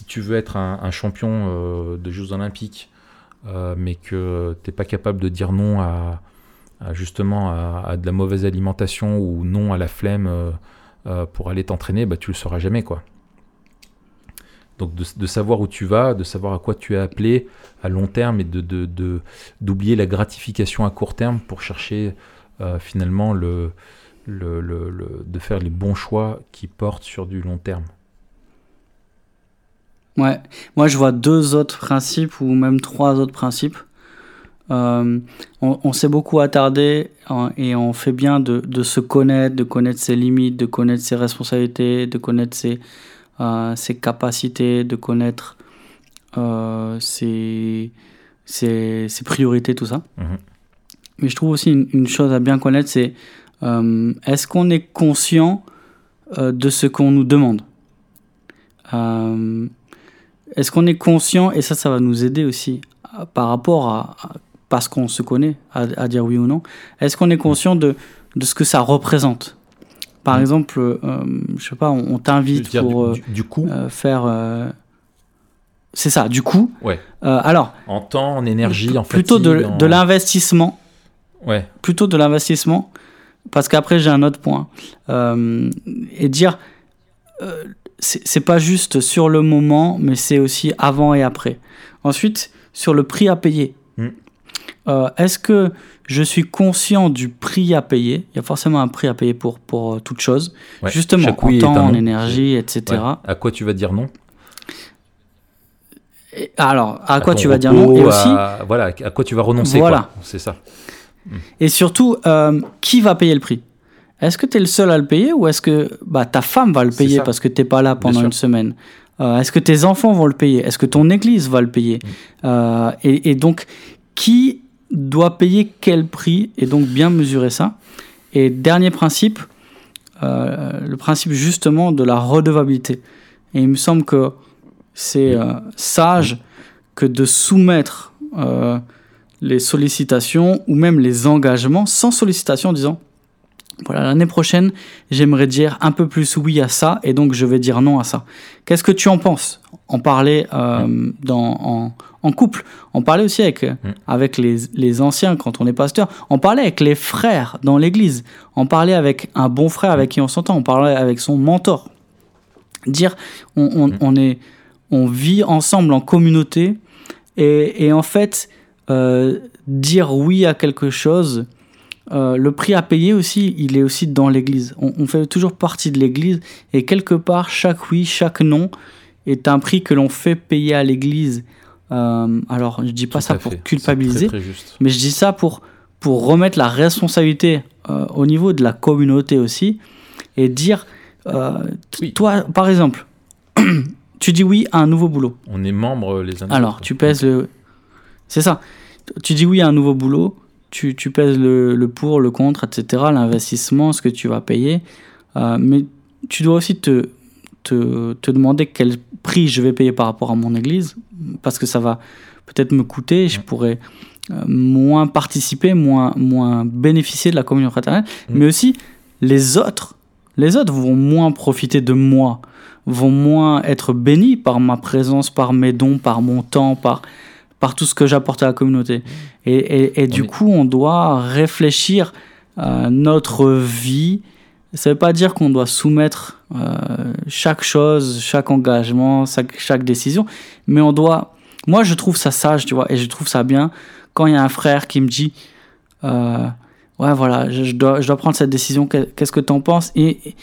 tu veux être un, champion de Jeux Olympiques, euh, mais que tu n'es pas capable de dire non à, justement à, de la mauvaise alimentation ou non à la flemme euh, euh, pour aller t'entraîner, bah, tu le sauras jamais. quoi. Donc de, savoir où tu vas, de savoir à quoi tu es appelé à long terme et de, d'oublier la gratification à court terme pour chercher finalement le, le, de faire les bons choix qui portent sur du long terme. Ouais, moi je vois deux autres principes ou même trois autres principes. Euh, on, s'est beaucoup attardé et on fait bien de, de, se connaître, de connaître ses limites, de connaître ses responsabilités, de connaître ses, euh, ses capacités, de connaître euh, ses, ses, ses, priorités, tout ça. Mhm. Mais je trouve aussi une, une, chose à bien connaître, c'est est-ce qu'on est conscient de ce qu'on nous demande? Est-ce qu'on est conscient, et ça, ça va nous aider aussi par rapport à, parce qu'on se connaît, à, dire oui ou non, est-ce qu'on est conscient de, de ce que ça représente? Par mm. exemple, euh, je sais pas, on, t'invite pour du, coup euh, faire. Euh, c'est ça, du coup. Ouais. alors. En temps, en énergie, en Plutôt de, de l'investissement. Ouais. Plutôt de l'investissement. Parce qu'après, j'ai un autre point. et dire c'est pas juste sur le moment, mais c'est aussi avant et après. Ensuite, sur le prix à payer. Hmm. Euh, est-ce que je suis conscient du prix à payer? Il y a forcément un prix à payer pour, pour euh, toute chose. Justement, en temps, en énergie, etc. À quoi tu vas dire non? Alors, à, quoi tu vas dire non? Et aussi, voilà, à quoi tu vas renoncer Voilà. C'est ça. Et surtout, euh, qui va payer le prix? Est-ce que tu es le seul à le payer ou est-ce que bah, ta femme va le payer parce que tu n'es pas là pendant une semaine? Euh, Est-ce que tes enfants vont le payer? Est-ce que ton église va le payer? Mm. euh, et, donc, qui doit payer quel prix? Et donc, bien mesurer ça. Et dernier principe, le principe justement de la redevabilité. Et il me semble que c'est sage que de soumettre les sollicitations ou même les engagements sans sollicitation en disant voilà, l'année prochaine, j'aimerais dire un peu plus oui à ça, et donc je vais dire non à ça. Qu'est-ce que tu en penses? En parler euh, dans, en couple. On parlait aussi avec, Mm. avec les, les anciens quand on est pasteur. On parlait avec les frères dans l'église. On parlait avec un bon frère avec qui on s'entend. On parlait avec son mentor. Dire, on, on, Mm. on est, on vit ensemble en communauté. Et, et en fait, euh, dire oui à quelque chose, euh, le prix à payer aussi, il est aussi dans l'église. On, on fait toujours partie de l'église. Et quelque part, chaque oui, chaque non est un prix que l'on fait payer à l'église. Euh, alors, je dis pas Tout ça pour fait. Culpabiliser, Très, très juste. mais je dis ça pour, pour remettre la responsabilité au niveau de la communauté aussi et dire, Oui. toi, par exemple, tu dis oui à un nouveau boulot. On est membres les uns Alors, tu pèses le. C'est ça. Tu dis oui à un nouveau boulot, tu, tu pèses le, le pour, le contre, etc., l'investissement, ce que tu vas payer. Euh, mais tu dois aussi te, te, te demander quel prix je vais payer par rapport à mon église, parce que ça va peut-être me coûter, je pourrais euh, moins participer, moins, moins bénéficier de la communion fraternelle, Mm. mais aussi les autres. Les autres vont moins profiter de moi, vont moins être bénis par ma présence, par mes dons, par mon temps, par, par tout ce que j'apporte à la communauté. Et, et, et du coup, on doit réfléchir à notre vie. Ça ne veut pas dire qu'on doit soumettre euh, chaque chose, chaque engagement, chaque, chaque décision, mais on doit... Moi, je trouve ça sage, tu vois, et je trouve ça bien quand il y a un frère qui me dit... euh, ouais, voilà, je, je dois, je dois prendre cette décision, que- qu'est-ce que tu en penses? Et,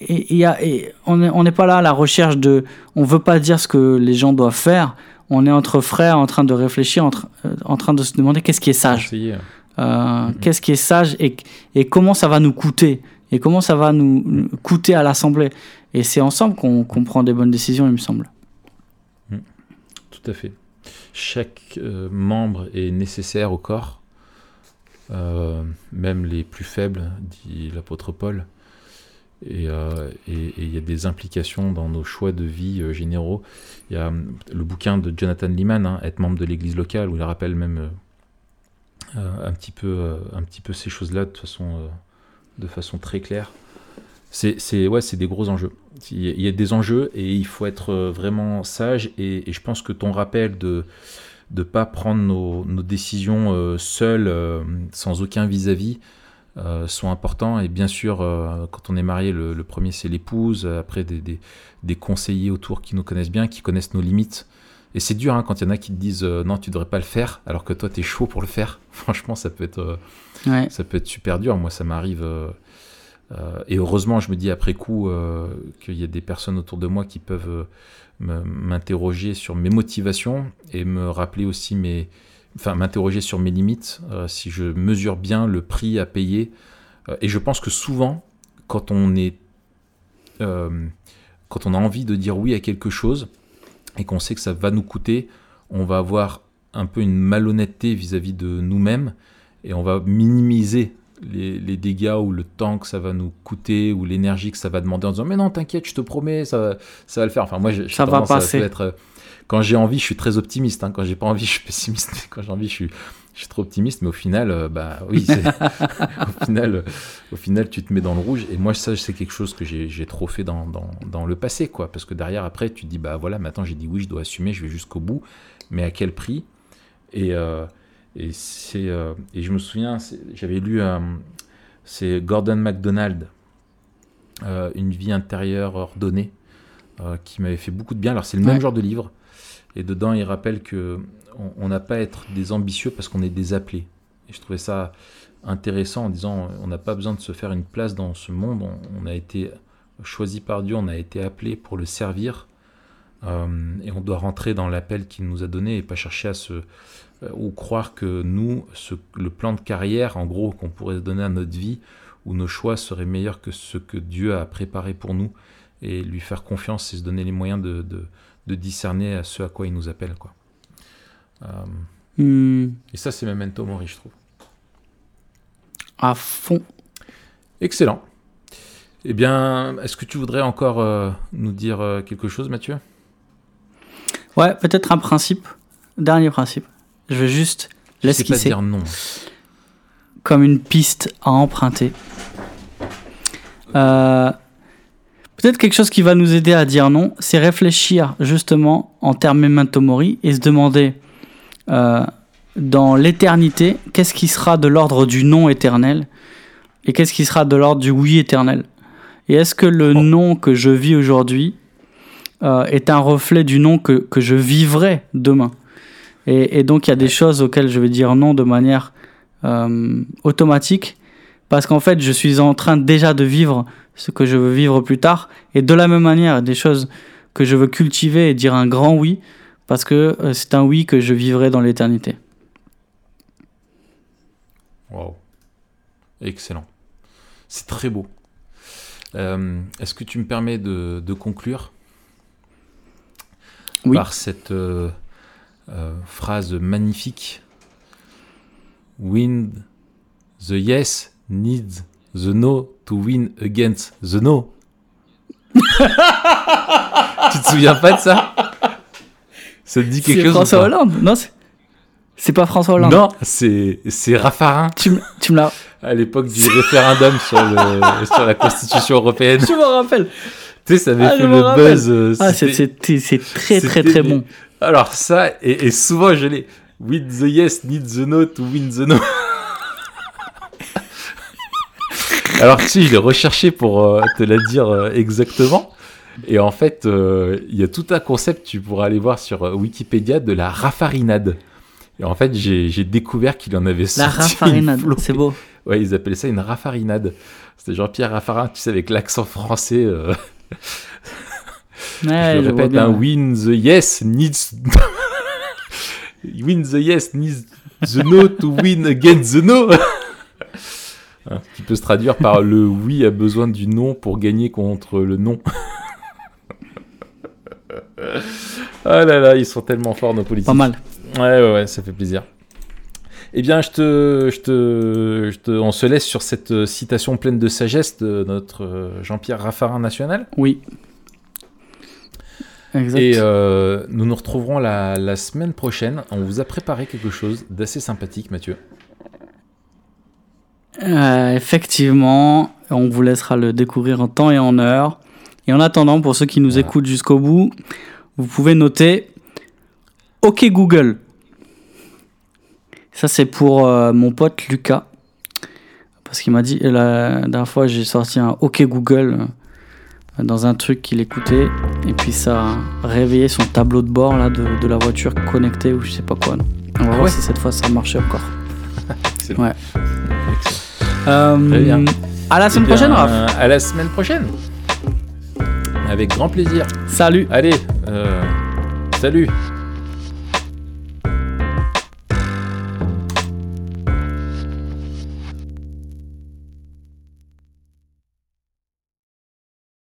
et, on n'est on n'est pas là à la recherche de... On veut pas dire ce que les gens doivent faire, on est entre frères en train de réfléchir, euh, en train de se demander qu'est-ce qui est sage. Euh, Mhm. Qu'est-ce qui est sage et, et comment ça va nous coûter Et comment ça va nous nous coûter à l'Assemblée Et c'est ensemble qu'on prend des bonnes décisions, il me semble. Tout à fait. Chaque euh, membre est nécessaire au corps, euh, même les plus faibles, dit l'apôtre Paul. Et euh, et- il y a des implications dans nos choix de vie euh, généraux. Il y a hum, le bouquin de Jonathan Lehman, hein, Être membre de l'église locale, où il rappelle même euh, euh, un, petit peu, euh, un petit peu ces choses-là de façon, euh, de façon très claire. C'est ouais, des gros enjeux. Il y, a, des enjeux et il faut être euh, vraiment sage. Et, je pense que ton rappel de ne pas prendre nos, décisions euh, euh, sans aucun vis-à-vis, euh, sont importants. Et bien sûr, euh, quand on est marié, le, le premier c'est l'épouse, après des, des, des conseillers autour qui nous connaissent bien, qui connaissent nos limites. Et c'est dur hein, quand il y en a qui te disent euh, non, tu devrais pas le faire, alors que toi tu es chaud pour le faire. Franchement, ça peut être. Ouais. ça peut être super dur. Moi, ça m'arrive. et heureusement, je me dis après coup qu'il y a des personnes autour de moi qui peuvent m'interroger sur mes motivations et me rappeler aussi mes. Enfin, m'interroger sur mes limites, euh, si je mesure bien le prix à payer. Euh, et je pense que souvent, quand on est. euh, quand on a envie de dire oui à quelque chose et qu'on sait que ça va nous coûter, on va avoir un peu une malhonnêteté vis-à-vis de nous-mêmes et on va minimiser les, les dégâts ou le temps que ça va nous coûter ou l'énergie que ça va demander en disant mais non t'inquiète je te promets ça, va- ça va le faire enfin moi j'ai Ça va tendance à passer. être quand j'ai envie je suis très optimiste hein. quand j'ai pas envie je suis pessimiste. Quand j'ai envie je suis je suis trop optimiste mais au final euh, bah oui au final euh, au final tu te mets dans le rouge. Et moi ça c'est quelque chose que j'ai trop fait dans, dans, dans le passé quoi. Parce que derrière après tu te dis bah voilà maintenant j'ai dit oui je dois assumer je vais jusqu'au bout. Mais à quel prix? Et euh, et c'est et je me souviens j'avais lu c'est Gordon MacDonald une vie intérieure ordonnée euh, qui m'avait fait beaucoup de bien. Alors c'est le même genre de livre et dedans il rappelle que on- n'a pas à être des ambitieux parce qu'on est des appelés. Et je trouvais ça intéressant en disant on n'a pas besoin de se faire une place dans ce monde. On, a été choisi par Dieu on a été appelé pour le servir. Euh, et on doit rentrer dans l'appel qu'il nous a donné et pas chercher à se euh, ou croire que nous, le plan de carrière, en gros, qu'on pourrait donner à notre vie, où nos choix seraient meilleurs que ce que Dieu a préparé pour nous, et lui faire confiance et se donner les moyens de, de discerner à ce à quoi il nous appelle. Quoi. Euh, Hmm, et ça, c'est Memento Mori, je trouve. à fond. Excellent. Eh bien, est-ce que tu voudrais encore euh, nous dire euh, quelque chose, Mathieu? Ouais, peut-être un principe. Dernier principe. Je vais juste Je sais pas l'esquisser dire non. comme une piste à emprunter. Euh, Peut-être quelque chose qui va nous aider à dire non, c'est réfléchir justement en termes memento mori et se demander euh, dans l'éternité qu'est-ce qui sera de l'ordre du non éternel et qu'est-ce qui sera de l'ordre du oui éternel. Et est-ce que le non que je vis aujourd'hui euh, est un reflet du non que, que je vivrai demain? Et, et donc il y a des choses auxquelles je vais dire non de manière euh, automatique parce qu'en fait je suis en train déjà de vivre ce que je veux vivre plus tard et de la même manière des choses que je veux cultiver et dire un grand oui parce que euh, c'est un oui que je vivrai dans l'éternité. Wow. Excellent. C'est très beau. Euh, Est-ce que tu me permets de, de conclure? Oui. par cette euh, euh, phrase magnifique Win the yes needs the no to win against the no. tu te souviens pas de ça? Ça te dit quelque chose François Hollande Non, c'est- pas François Hollande. Non, c'est Raffarin Tu, me- tu me l'as. à l'époque du référendum sur, le, sur la Constitution européenne. Tu me rappelles. Tu sais, ça avait Ah, fait le rappelle. buzz. euh, Ah, c'est- très très très bon. Alors ça, et, et souvent je l'ai. With the yes, need the no to win the no. Alors tu sais, je l'ai recherché pour euh, te la dire euh, exactement. Et en fait, euh, il y a tout un concept, tu pourras aller voir sur Wikipédia, de la raffarinade. Et en fait, j'ai découvert qu'il en avait La sorti une raffarinade, flopée. c'est beau. Ouais, ils appelaient ça une raffarinade. C'était Jean-Pierre Raffarin, tu sais, avec l'accent français. euh, Ouais, je je le vois répète, bien. un win the yes needs. win the yes needs the no to win against the no. Hein, qui peut se traduire par le oui a besoin du non pour gagner contre le non. ah là là, ils sont tellement forts nos politiques. Pas mal. Ouais, ouais, ouais, ça fait plaisir. Eh bien, je te, je te, je te, on se laisse sur cette euh, citation pleine de sagesse de notre euh, Jean-Pierre Raffarin national. Oui. Exact. Et euh, nous nous retrouverons la, la semaine prochaine. On vous a préparé quelque chose d'assez sympathique, Mathieu. Euh, effectivement, on vous laissera le découvrir en temps et en heure. Et en attendant, pour ceux qui nous Voilà. écoutent jusqu'au bout, vous pouvez noter OK Google. Ça, c'est pour euh, mon pote Lucas. Parce qu'il m'a dit, la dernière fois, j'ai sorti un OK Google euh, dans un truc qu'il écoutait. Et puis, ça a réveillé son tableau de bord là, de, de la voiture connectée ou je sais pas quoi. non. On va voir ouais. si cette fois ça marchait encore. Ouais. Euh, Très bien. À la semaine Eh bien, prochaine, Raph. À la semaine prochaine. Avec grand plaisir. Salut. Allez, euh, salut.